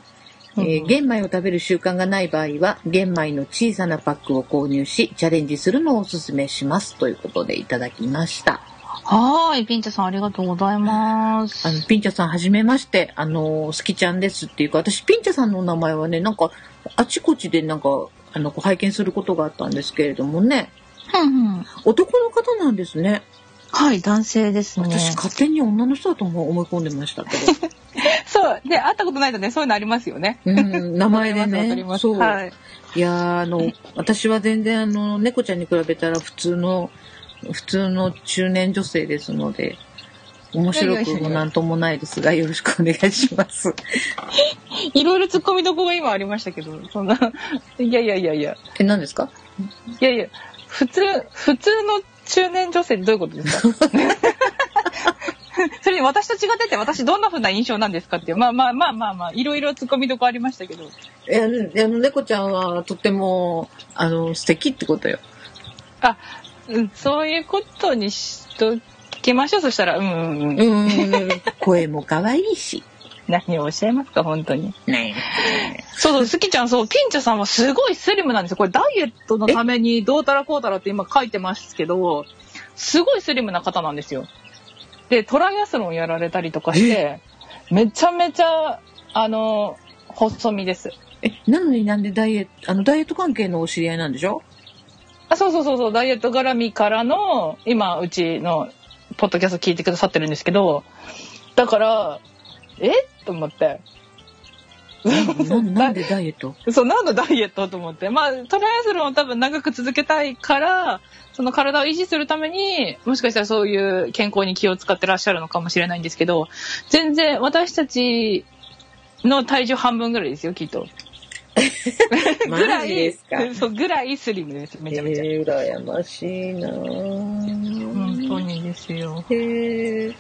えー
うん
玄米を食べる習慣がない場合は玄米の小さなパックを購入しチャレンジするのをおすすめしますということでいただきました
はーい、ピンチャさんありがとうございます。
あの、ピンチャさん、はじめまして。あの、好きちゃんですっていうか、私、ピンチャさんの名前はね、なんか、あちこちでなんか、あの、拝見することがあったんですけれどもね、
うんうん。
男の方なんですね。
はい、男性ですね。
私、勝手に女の人だと思思い込んでましたけど。
そう。で、会ったことないとね、そういうのありますよね。
うん、名前でね。そう。
はい。
いやーあの、私は全然、あの、猫ちゃんに比べたら普通の、普通の中年女性ですので、面白くもなんともないですが、よろしくお願いします。
いろいろ突っ込みどころが今ありましたけど、そんな、いやいやいやいや、
え、何ですか？
いやいや、普通、普通の中年女性ってどういうことですか？それに私と違ってて私どんな風な印象なんですかっていう、まあまあまあまあまあ、いろいろ突っ込みどころありましたけど。
え、あの、あの猫ちゃんはとっても、あの、素敵ってことよ。
あ、うん、そういうことにしときましょう。そしたら、うんうんうん。
うん、声も可愛いし。
何をおっしゃいますか、本当に。
ね
そうそう、スキちゃん、そう、ピンチャさんはすごいスリムなんですよ。これダイエットのためにどうたらこうたらって今書いてますけど、すごいスリムな方なんですよ。で、トライアスロンやられたりとかして、めちゃめちゃ、あの、細身です。
え、なのになんでダイエット、あの、ダイエット関係のお知り合いなんでしょ？
あそうそうそうそう、ダイエット絡みからの、今、うちの、ポッドキャスト聞いてくださってるんですけど、だから、え？と思って。
ななんでダイエット？
そう、何のダイエットと思って。まあ、トライアスロンを多分長く続けたいから、その体を維持するために、もしかしたらそういう健康に気を使ってらっしゃるのかもしれないんですけど、全然私たちの体重半分ぐらいですよ、きっと。ぐ ら
マジですか？
い、そう、ぐらいスリムです、めちゃめちゃ。
えー、羨ましいなぁ
本当にですよ。
へえ。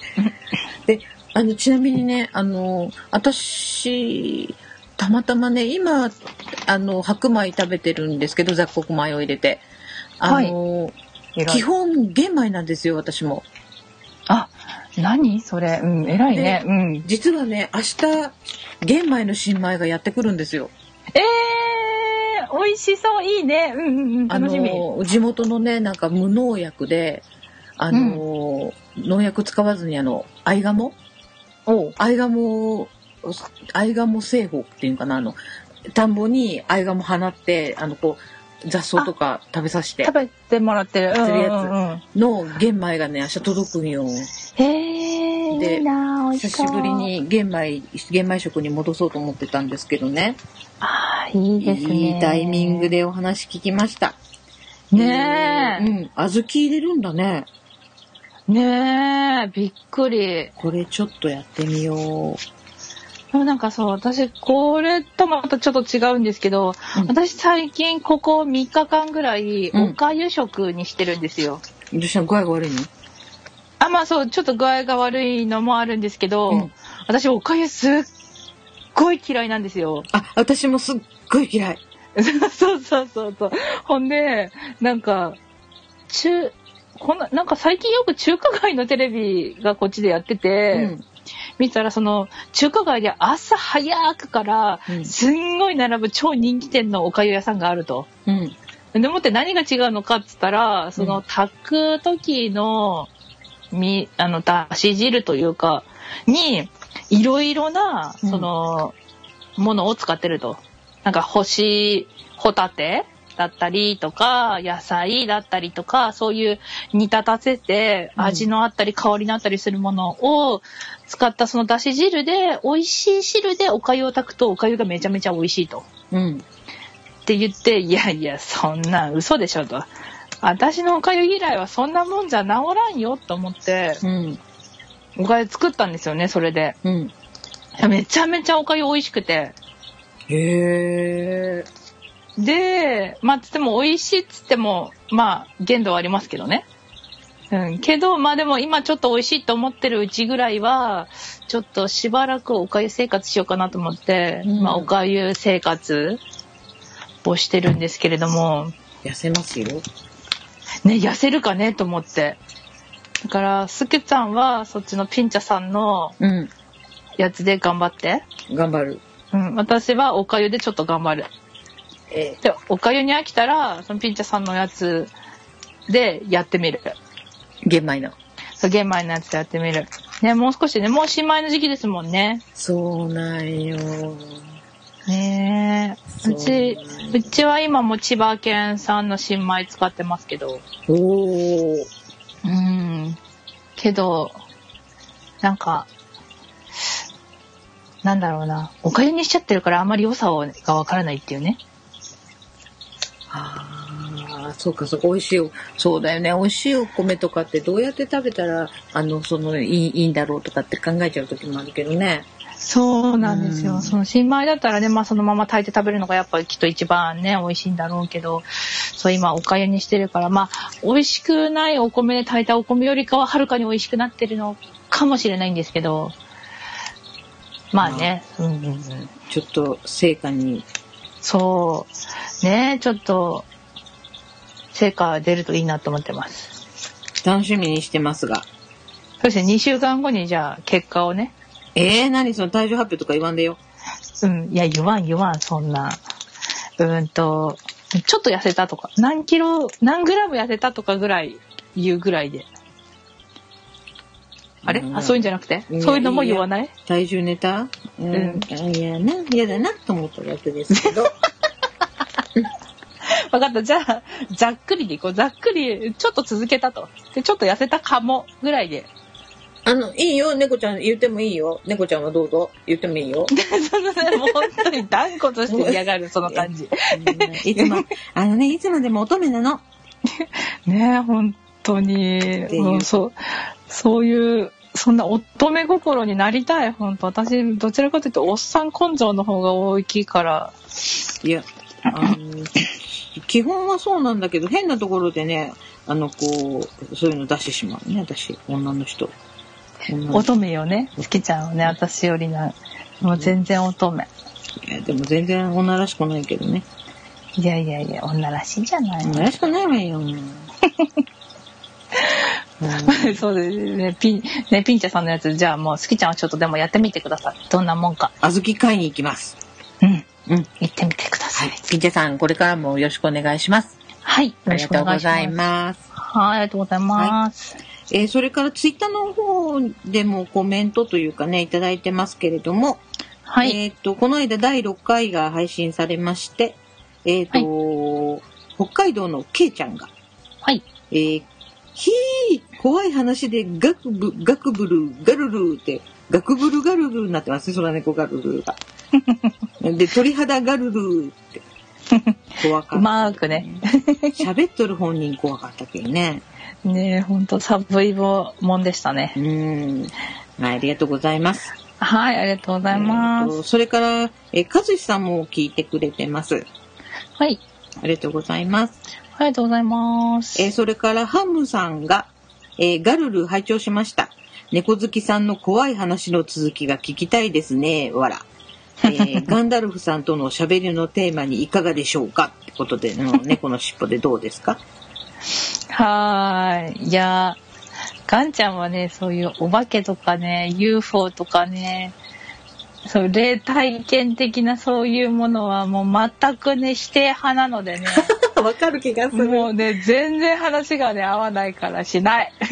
で、あの、ちなみにね、あの、私、たまたまね、今、あの、白米食べてるんですけど、雑穀米を入れて。あの、基本玄米なんですよ、私も。
あ、何？それ。うん、偉いね。うん。
実はね、明日、玄米の新米がやってくるんですよ。
えー、美味しそう、いいね。うんうんうん、
あ
楽しみ。
の、地元のね、なんか無農薬で、あの、農薬使わずにあの、アイガモ
おう
アイガモ、アイガモ製法っていうのかな、あの、田んぼにアイガモ放って、あの、こう、雑草とか食べさせて
食、べてもらってる。
やつの玄米がね、明日届くんよ。
へえ、
で久しぶり。に玄米、玄米食に戻そうと思ってたんですけどね。
ああ、いいですね。
いいタイミング。でお話聞きました。
ねえ。
うん、小豆入れるんだね。
ねえ、びっくり。
これちょっとやってみよう。
でもなんかそう、私、これとまたちょっと違うんですけど、
うん
私最近ここ3日間ぐらい、
うん
おかゆ食にしてるんですよ。
どうした具合が悪いの？
あ、まあそう、ちょっと具合が悪いのもあるんですけど、
うん
私おかゆすっごい嫌いなんですよ。
あ、私もすっごい嫌い。
そうそうそうそう。ほんで、なんか、中、こんな、なんか最近よく中華街のテレビがこっちでやってて、見たらその中華街で朝早くから
うん
すんごい並ぶ超人気店のおかゆ屋さんがあると。
うん。うん。
でもって何が違うのかっつったら、そうの炊く時の、み、あの、だし汁というか、に、いろいろな、
うん
その、ものを使ってると。なんか、干し、ホタテだったりとか、野菜だったりとか、そういう煮立たせて、
うん
味のあったり香りのあったりするものを使ったそのだし汁で、美味しい汁でお粥を炊くと、お粥がめちゃめちゃ美味しいと。
うん。
って言って、いやいや、そんなん嘘でしょと。私のおかゆ嫌いはそんなもんじゃ治らんよと思って、
うん。
おかゆ作ったんですよね、それで。
うん。
めちゃめちゃおかゆ美味しくて。
へえ。
で、まあ、つっても美味しいっつっても、まあ、限度はありますけどね。うん。けど、まあでも今ちょっと美味しいと思ってるうちぐらいは、ちょっとしばらくおかゆ生活しようかなと思って、
うん
まあ、おかゆ生活をしてるんですけれども、
痩せますよ。
ね、痩せるかねと思って。だから、すけちゃんは、そっちのピンチャさんの
うん。
やつで頑張って。
頑張る。
うん。私はおかゆでちょっと頑張る。
え
で、おかゆに飽きたら、そのピンチャさんのやつでやってみる。
玄米の。
そう、玄米のやつでやってみる。ね、もう少しね、もう新米の時期ですもんね。
そうなんよ。
ねえ。
そう
うち、うちは今も千葉県産の新米使ってますけど。
おお。
うん。けど、なんか、なんだろうな。おかゆにしちゃってるからあんまり良さをがわからないっていうね。
ああ、そうかそうか、美味しいお。そうだよね。美味しいお米とかってどうやって食べたら、あの、その、いい、いいんだろうとかって考えちゃう時もあるけどね。
そうなんですよ。
うん
その新米だったらね、まあそのまま炊いて食べるのがやっぱりきっと一番ね、美味しいんだろうけど、そう今おかゆにしてるから、まあ美味しくないお米で炊いたお米よりかははるかに美味しくなってるのかもしれないんですけど、まあね、うんうんうん。
ちょっと、成果に。
そう。ねちょっと、成果出るといいなと思ってます。
楽しみにしてますが。
そして2週間後にじゃあ結果をね、
えー、何？その体重発表とか言わんでよ。
うん、いや、言わん言わん、そんな。うーんと、ちょっと痩せたとか、何キロ、何グラム痩せたとかぐらい言うぐらいで。あれ？
うん
あ、そういうんじゃなくて？そういうのも言わない？
体重ネタ？うん。
うん
いやな、嫌だなと思っただけですけど。
わかった。じゃあ、ざっくりでいこう。ざっくり、ちょっと続けたと。で、ちょっと痩せたかも、ぐらいで。
あの、いいよ、猫ちゃん言ってもいいよ。猫ちゃんはどうぞ。言ってもいいよ。
もう本当に断固として嫌がる、その感じ。
いつも、あのね、いつまでも乙女なの。
ねえ、本当に。
う
んそう、そういう、そんな乙女心になりたい、本当私、どちらかというと、おっさん根性の方が大きいから。
いや、あの、基本はそうなんだけど、変なところでね、あの、こう、そういうの出してしまうね、私、女の人。
乙女よね、好きちゃんはね、私よりな。もう全然乙女。
いやでも全然女らしくないけどね。
いやいやいや、女らしいじゃない。
女らしくないわよ。うん
そうですね、ピン、ね、ピンチャさんのやつ、じゃあもう、好きちゃんはちょっとでもやってみてください。どんなもんか。
小豆買いに行きます。
うん。
うん。
行ってみてくださ。
はいい。ピンチェさん、これからもよろしくお願いします。
はい。よ
あり
ろし
がとうござい
くお願いします。はい、ありがとうございます。
えーそれからツイッターの方でもコメントというかね、いただいてますけれども、
はい。
えっ、と、この間第6回が配信されまして、えっ、と、北海道のケイちゃんが、
はい。
えーひー怖い話でガクブ、ガクブル、ガルルって、ガクブルガルルになってますね、空猫ガルルが。で、鳥肌ガルルって。怖かった。
うまーくね。
喋っとる本人怖かったけどね。
ねえ、ほんと、サブイボもんでしたね
う。ん。はい、ありがとうございます。
はい、ありがとうございます。
それから、えー、かずしさんも聞いてくれてます。
はい。
ありがとうございます。
ありがとうございます。
えーそれから、ハムさんが、えーガルル拝聴しました。猫好きさんの怖い話の続きが聞きたいですね、わら。えー ガンダルフさんとの喋りのテーマにいかがでしょうかってことで、うん猫の尻尾でどうですか？
はーい。いやー、ガンちゃんはね、そういうお化けとかね、UFO とかね、そう、霊体験的なそういうものはもう全くね、否定派なのでね、
わかる気がす
もうね、全然話がね、合わないからしない。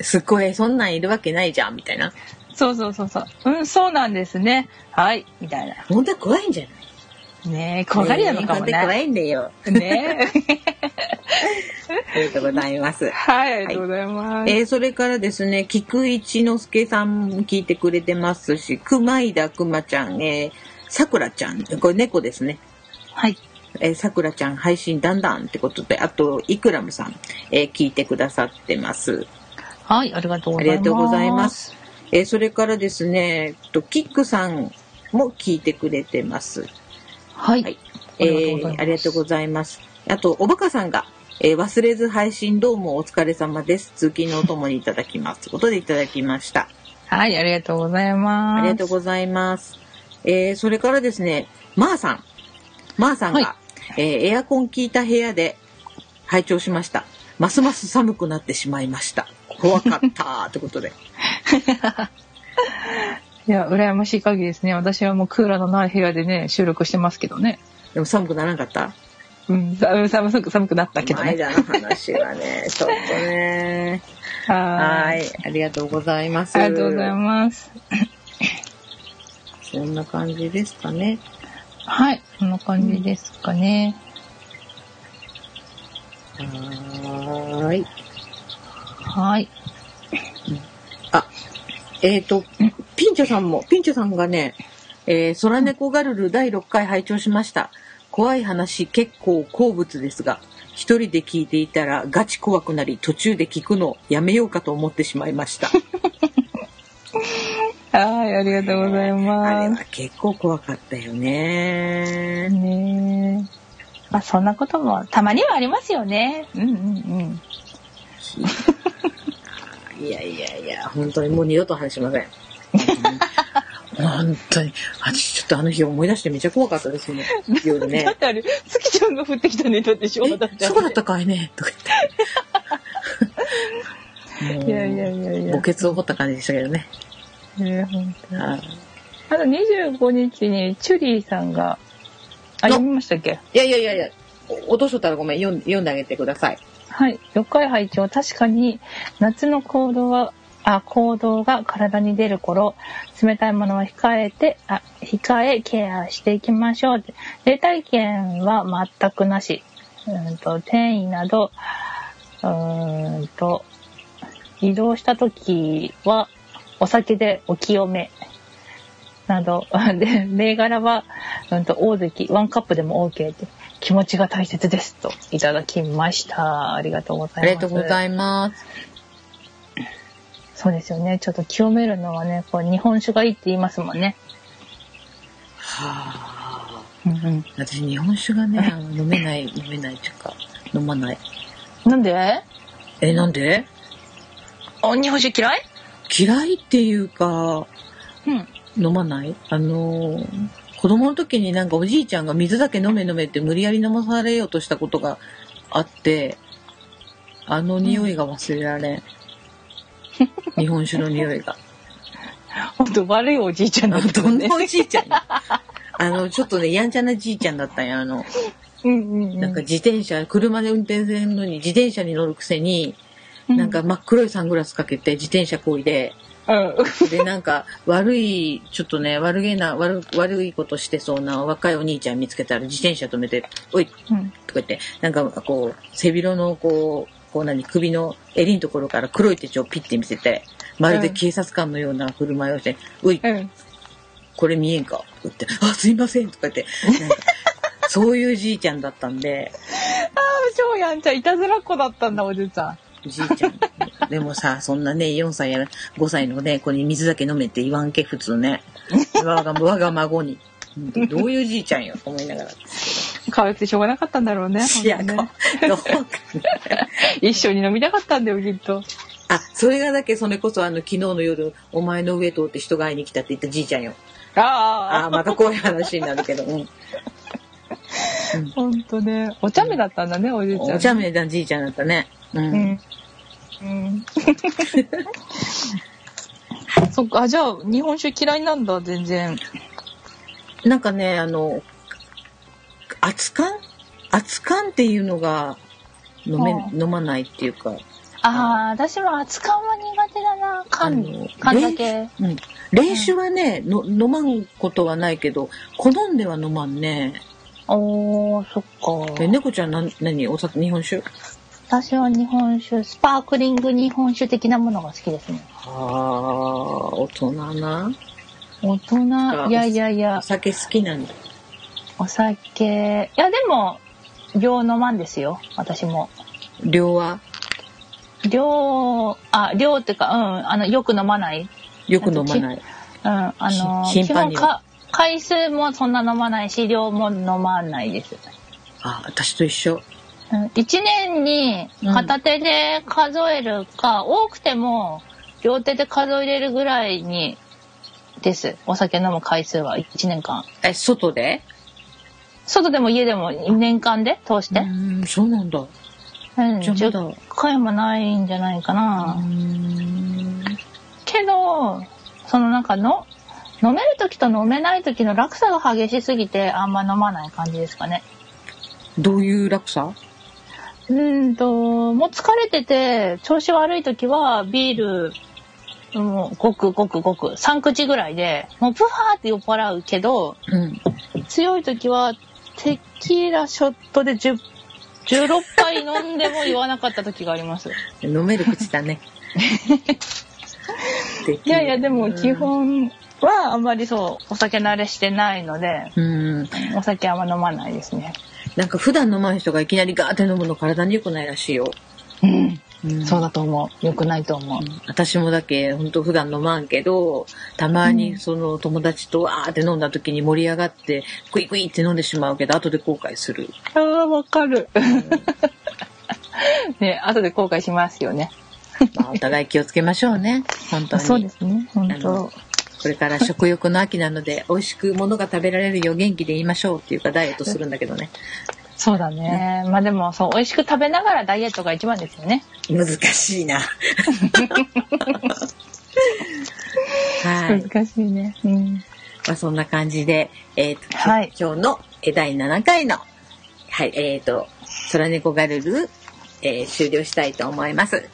すっごい、そんなんいるわけないじゃん、みたいな。
そうそうそうそう。うん、そうなんですね。はい、みたいな。
本当は怖いんじゃない？
ねえ、怖がりなのかも
本当は怖
ね。
いんだよ。
ね
ありがとうございます
え。。はい、ありがとうございます。
えーそれからですね、菊一之助さんも聞いてくれてますし、熊井田くまちゃん、えー、さくらちゃん、これ猫ですね。
はい。
えー、さくらちゃん配信だんだんってことで、あと、イクラムさん、えー聞いてくださってます。
はい、ありがとうご
あ
ざいます。
りがとうございま。す。えーそれからですね、えっとキックさんも聞いてくれてます。
はい。
はい
あ
えーありがとうございます。あと、おばかさんが、えー忘れず配信どうもお疲れ様です。通勤のお供にいただきます。ということでいただきました。
はい、ありがとうございます。
ありがとうございます。えーそれからですね、まー、さん。まー、さんが、
はい
えーエアコン効いた部屋で拝聴しました。ますます寒くなってしまいました。怖かったってことで。
いや、羨ましい限りですね。私はもうクーラーのない部屋でね、収録してますけどね。
でも寒くならなかった？
うん、さうん寒く、寒くなったけどね。
間の話はね、ちょっとね。
は。い。
ありがとうございます。
ありがとうございます。
そんな感じですかね。
はい、こんな感じですかね。
はーい。
はい。
あ、えっ、と、ピンチョさんも、ピンチョさんがね、えー、空猫ガルル第6回拝聴しました。怖い話結構好物ですが、一人で聞いていたらガチ怖くなり途中で聞くのやめようかと思ってしまいました。
はい、ありがとうござい
あれ
ま
は結構怖かったよね
す。。ねえ。まあ、そんなこともたまにはありますよね。うんうんうん。
いやいやいや、本当にもう二度と話しません。本当に、あちょっとあの日思い出してめっちゃ怖かったですね。夜
だ
ね
っ。てあれ、月ちゃんが降ってきたネタでしょだ
そうだったかいねとか言って。
いやいやいやいや。
墓穴を掘った感じでしたけどね。
ね本当に
はい
あと25日にチュリーさんが、あ、
の
読みましたっけ？
いやいやいやいや、お落としとったらごめん、読ん読んであげてください。
はい。4回拝聴確かに夏の行動は、あ、行動が体に出る頃、冷たいものは控えて、あ、控えケアしていきましょう。霊体験は全くなし。うんと、転移など、うーんと、移動した時は、お酒でお清め。など、で、銘柄は、うんと、大関、ワンカップでも OK って、気持ちが大切ですと、いただきました。ありがとうございます。
ありがとうございます。
そうですよね。ちょっと清めるのはね、こう日本酒がいいって言いますもんね。
はあ。
うんうん。
私、日本酒がね、飲めない、飲めないっていうか、飲まない。
なんで？
え、なんで？
あ、日本酒嫌い？
嫌いっていうか、
うん。
飲まない？あのー子供の時になんかおじいちゃんが水だけ飲め飲めって無理やり飲まされようとしたことがあって、あの匂いが忘れられん。日本酒の匂いが。
ほんと悪いおじいちゃんだったもんね
どんな。おじいちゃんやあの、ちょっとね、やんちゃなじいちゃんだったんや。あの、
うんうんうん。
なんか自転車、車で運転するのに自転車に乗るくせに、
うん、
なんか真っ黒いサングラスかけて自転車こいで、
うん。
で、なんか悪い、ちょっとね、悪げな、悪悪いことしてそうな若いお兄ちゃん見つけたら自転車止めて、おい、
うん。
とか言って、なんかこう、背広のこう、こう何、首の襟のところから黒い手帳をピッて見せて、まるで警察官のような振る舞いをして、おい、
うん。
これ見えんか？とか言って、あ、すいませんとか言って、なんかそういうじいちゃんだったんで、
あー、超やんちゃん、いたずらっ子だったんだ、おじいちゃん。
じいちゃん。でもさ、そんなね、4歳やら5歳のね、子に水だけ飲めって言わんけ、普通ね。我が我が孫に。うんどういうじいちゃんよ、と思いながら。
可愛くてしょうがなかったんだろうね。
いや、
ね
どうかな
一緒に飲みたかったんだよ、きっと。
あ、それがだけ、それこそあの、昨日の夜、お前の上通って人が会いに来たって言ったじいちゃんよ。あ
あ
あ、またこういう話になるけど、うん。
あ、ほんとね。お茶目だったんだね、おじいちゃん。
お茶目なじいちゃんだったね。うん。
うん。うん。そっか、あ、じゃあ、日本酒嫌いなんだ、全然。
なんかね、あの、熱燗？熱燗っていうのが飲め、
は
飲まないっていうか、
ああ、私も熱燗は苦手だな。
あ
缶
の、
缶だけ。
うん。冷酒はね、の飲まんことはないけど、好んでは飲まんね。
おー、そっ
え、
か。
猫ちゃんなん、何？お酒、日本酒？
私は日本酒、スパークリング日本酒的なものが好きですね。
はあ、大人な。
大人、いやいやい
お
や、
酒好きなんだ。
お酒。いや、でも、量飲まんですよ、私も。
量は？
量、あ、量っていうか、うん、あの、よく飲まない。
よく飲まない。
うん、あの、基本か、回数もそんな飲まないし、量も飲まないです。
あ、私と一緒。
うん、1年に片手で数えるか、多くても両手で数えれるぐらいにです。お酒飲む回数は1年間。
え、外で？
外でも家でも年間で？通して？
うん、そうなんだ。
うん、
じゃあまだ
10回もないんじゃないかな。けど、そのなんかの、飲める時と飲めない時の落差が激しすぎてあんま飲まない感じですかね。
どういう落差？
うーんと、もう疲れてて、調子悪い時はビール、もうごくごくごく、3口ぐらいで、もうプハーって酔っ払うけど、
うん。
強い時はテキーラショットで10 16杯飲んでも言わなかった時があります。
飲める口だね。
いやいや、でも基。本はあんまりそう、お酒慣れしてないので、
うん。
お酒あんま飲まないですね。
なんか普段飲まない人がいきなりガーって飲むの体に良くないらしいよ。
うん。
うん
そうだと思う。良くないと思う。
私もだけ本当普段飲まんけどたまにその友達とわーって飲んだ時に盛り上がってクイクイって飲んでしまうけど後で後悔する。
ああ、わかる。ね、後で後悔しますよね。
まあ、お互い気をつけましょうね。本当に。
そうですね。本当。
これから食欲の秋なので美味しくものが食べられるよう元気で言いましょうっていうかダイエットするんだけどね。
そうだね。まあでも、そう、美味しく食べながらダイエットが一番ですよね。
難しいな。はい。
難しいね。うん。
まあ、そんな感じで、えっ、と、
はい
今日のえー第7回の、はい、えっ、と、空猫ガルル、えー終了したいと思います。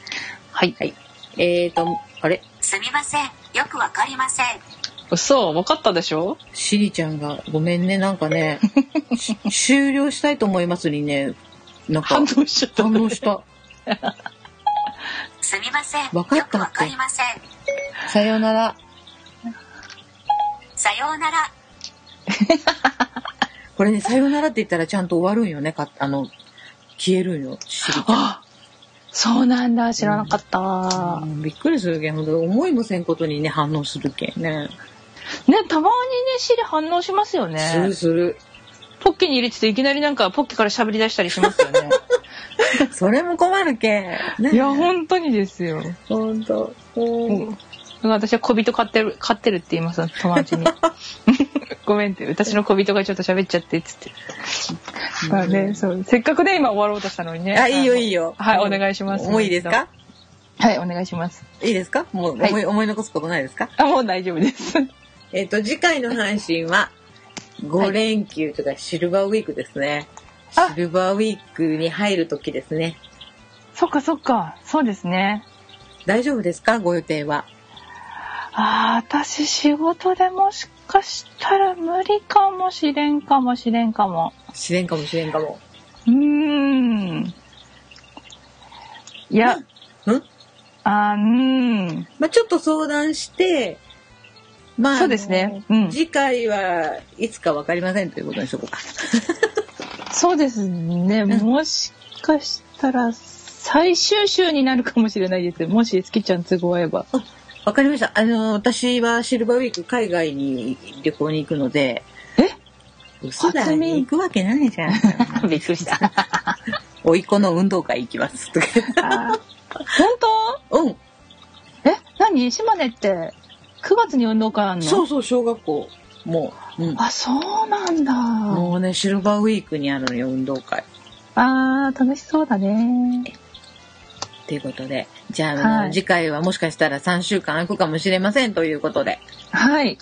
はい。
はい。えっ、と、あれ？
すみません。よくわかりません。
嘘、分かったでしょ？
シリちゃんが、ごめんね、なんかね、し終了したいと思いますにね、なんか、
反応しちゃった。
反応した。
すみません。
わかったって
よくわかりません。
さようなら。
さようなら。
これね、さようならって言ったらちゃんと終わるんよね、かあの、消えるんよ、シリちゃん。
あ、そうなんだ。知らなかった。
うんびっくりするけん、思いもせんことにね、反応するけんね。
ね、たまにね、シリ反応しますよ
す
ね
る。する。
ポッケに入れてていきなりなんかポッケから喋り出したりしますよね。
それも困るけん。ね
いや、本当にですよ。
ほんと。
うん私は小人飼ってる、飼ってるって言います、友達に。ごめんって、私の小人がちょっと喋っちゃって、つって。まあね、そう。せっかくね、今終わろうとしたのにね。
あ、いいよいい
よ。
よ。
はいお願いします
もういいですか？
はい、お願いします。
いいですか？もう
はい
思い、思い残すことないですか？
あ、もう大丈夫です。
えっ、と、次回の配信は、5連休とかシルバーウィークですね。
あ
シルバーウィークに入る時ですね。
そっかそっか、そうですね。
大丈夫ですか？ご予定は。
ああ、私仕事でもしかしたら無理かもしれんかもしれんかも。
自然かもしれんかも。
うーん。いや、
うん？
あーうーん。
まあちょっと相談して、まあ、
そうですねうん
次回はいつかわかりませんということにしとこうか。
そうですね。
ん
もしかしたら最終週になるかもしれないです。もし月ちゃん都合合えば。
わかりました。あの、私はシルバーウィーク海外に旅行に行くので、
え？
嘘だ
初耳
行くわけないじゃん。
びっくりした。
おいっ子の運動会行きます。
本
うん。
当え？何？島根って9月に運動会あんの？
そうそう、小学校。もう、うん。
あ、そうなんだ。
もうね、シルバーウィークにあるのよ、運動会。
あー、楽しそうだね。
ということで。じゃあ、
はい
次回はもしかしたら3週間空くかもしれませんということで。
はい。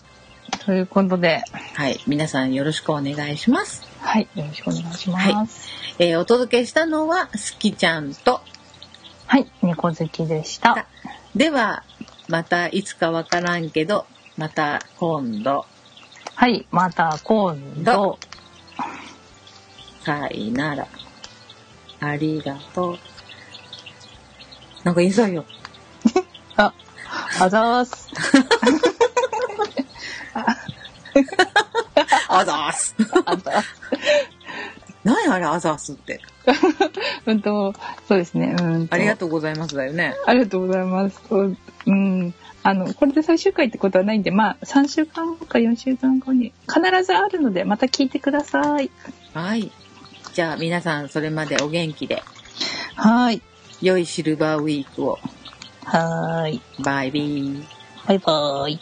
ということで、
はい。皆さんよろしくお願いします。
はい。よろしくお願いします。
えーお届けしたのは、すきちゃんと、
はい。猫好きでした。
では、またいつかわからんけど、また今度、
はい。また今度。
さいなら。ありがとう。なんか言いそうよ。
あ、あざーす。
あざーす。
あざーす。
何あれ、あざーすって。
うんと、そうですね。うんと。
ありがとうございますだよね。
ありがとうございます。そううん。あの、これで最終回ってことはないんで、まあ、3週間後か4週間後に必ずあるので、また聞いてください。
はい。じゃあ皆さんそれまでお元気で、
はい。
良いシルバーウィークを。
はーい。
バイビー。
バイバーイ。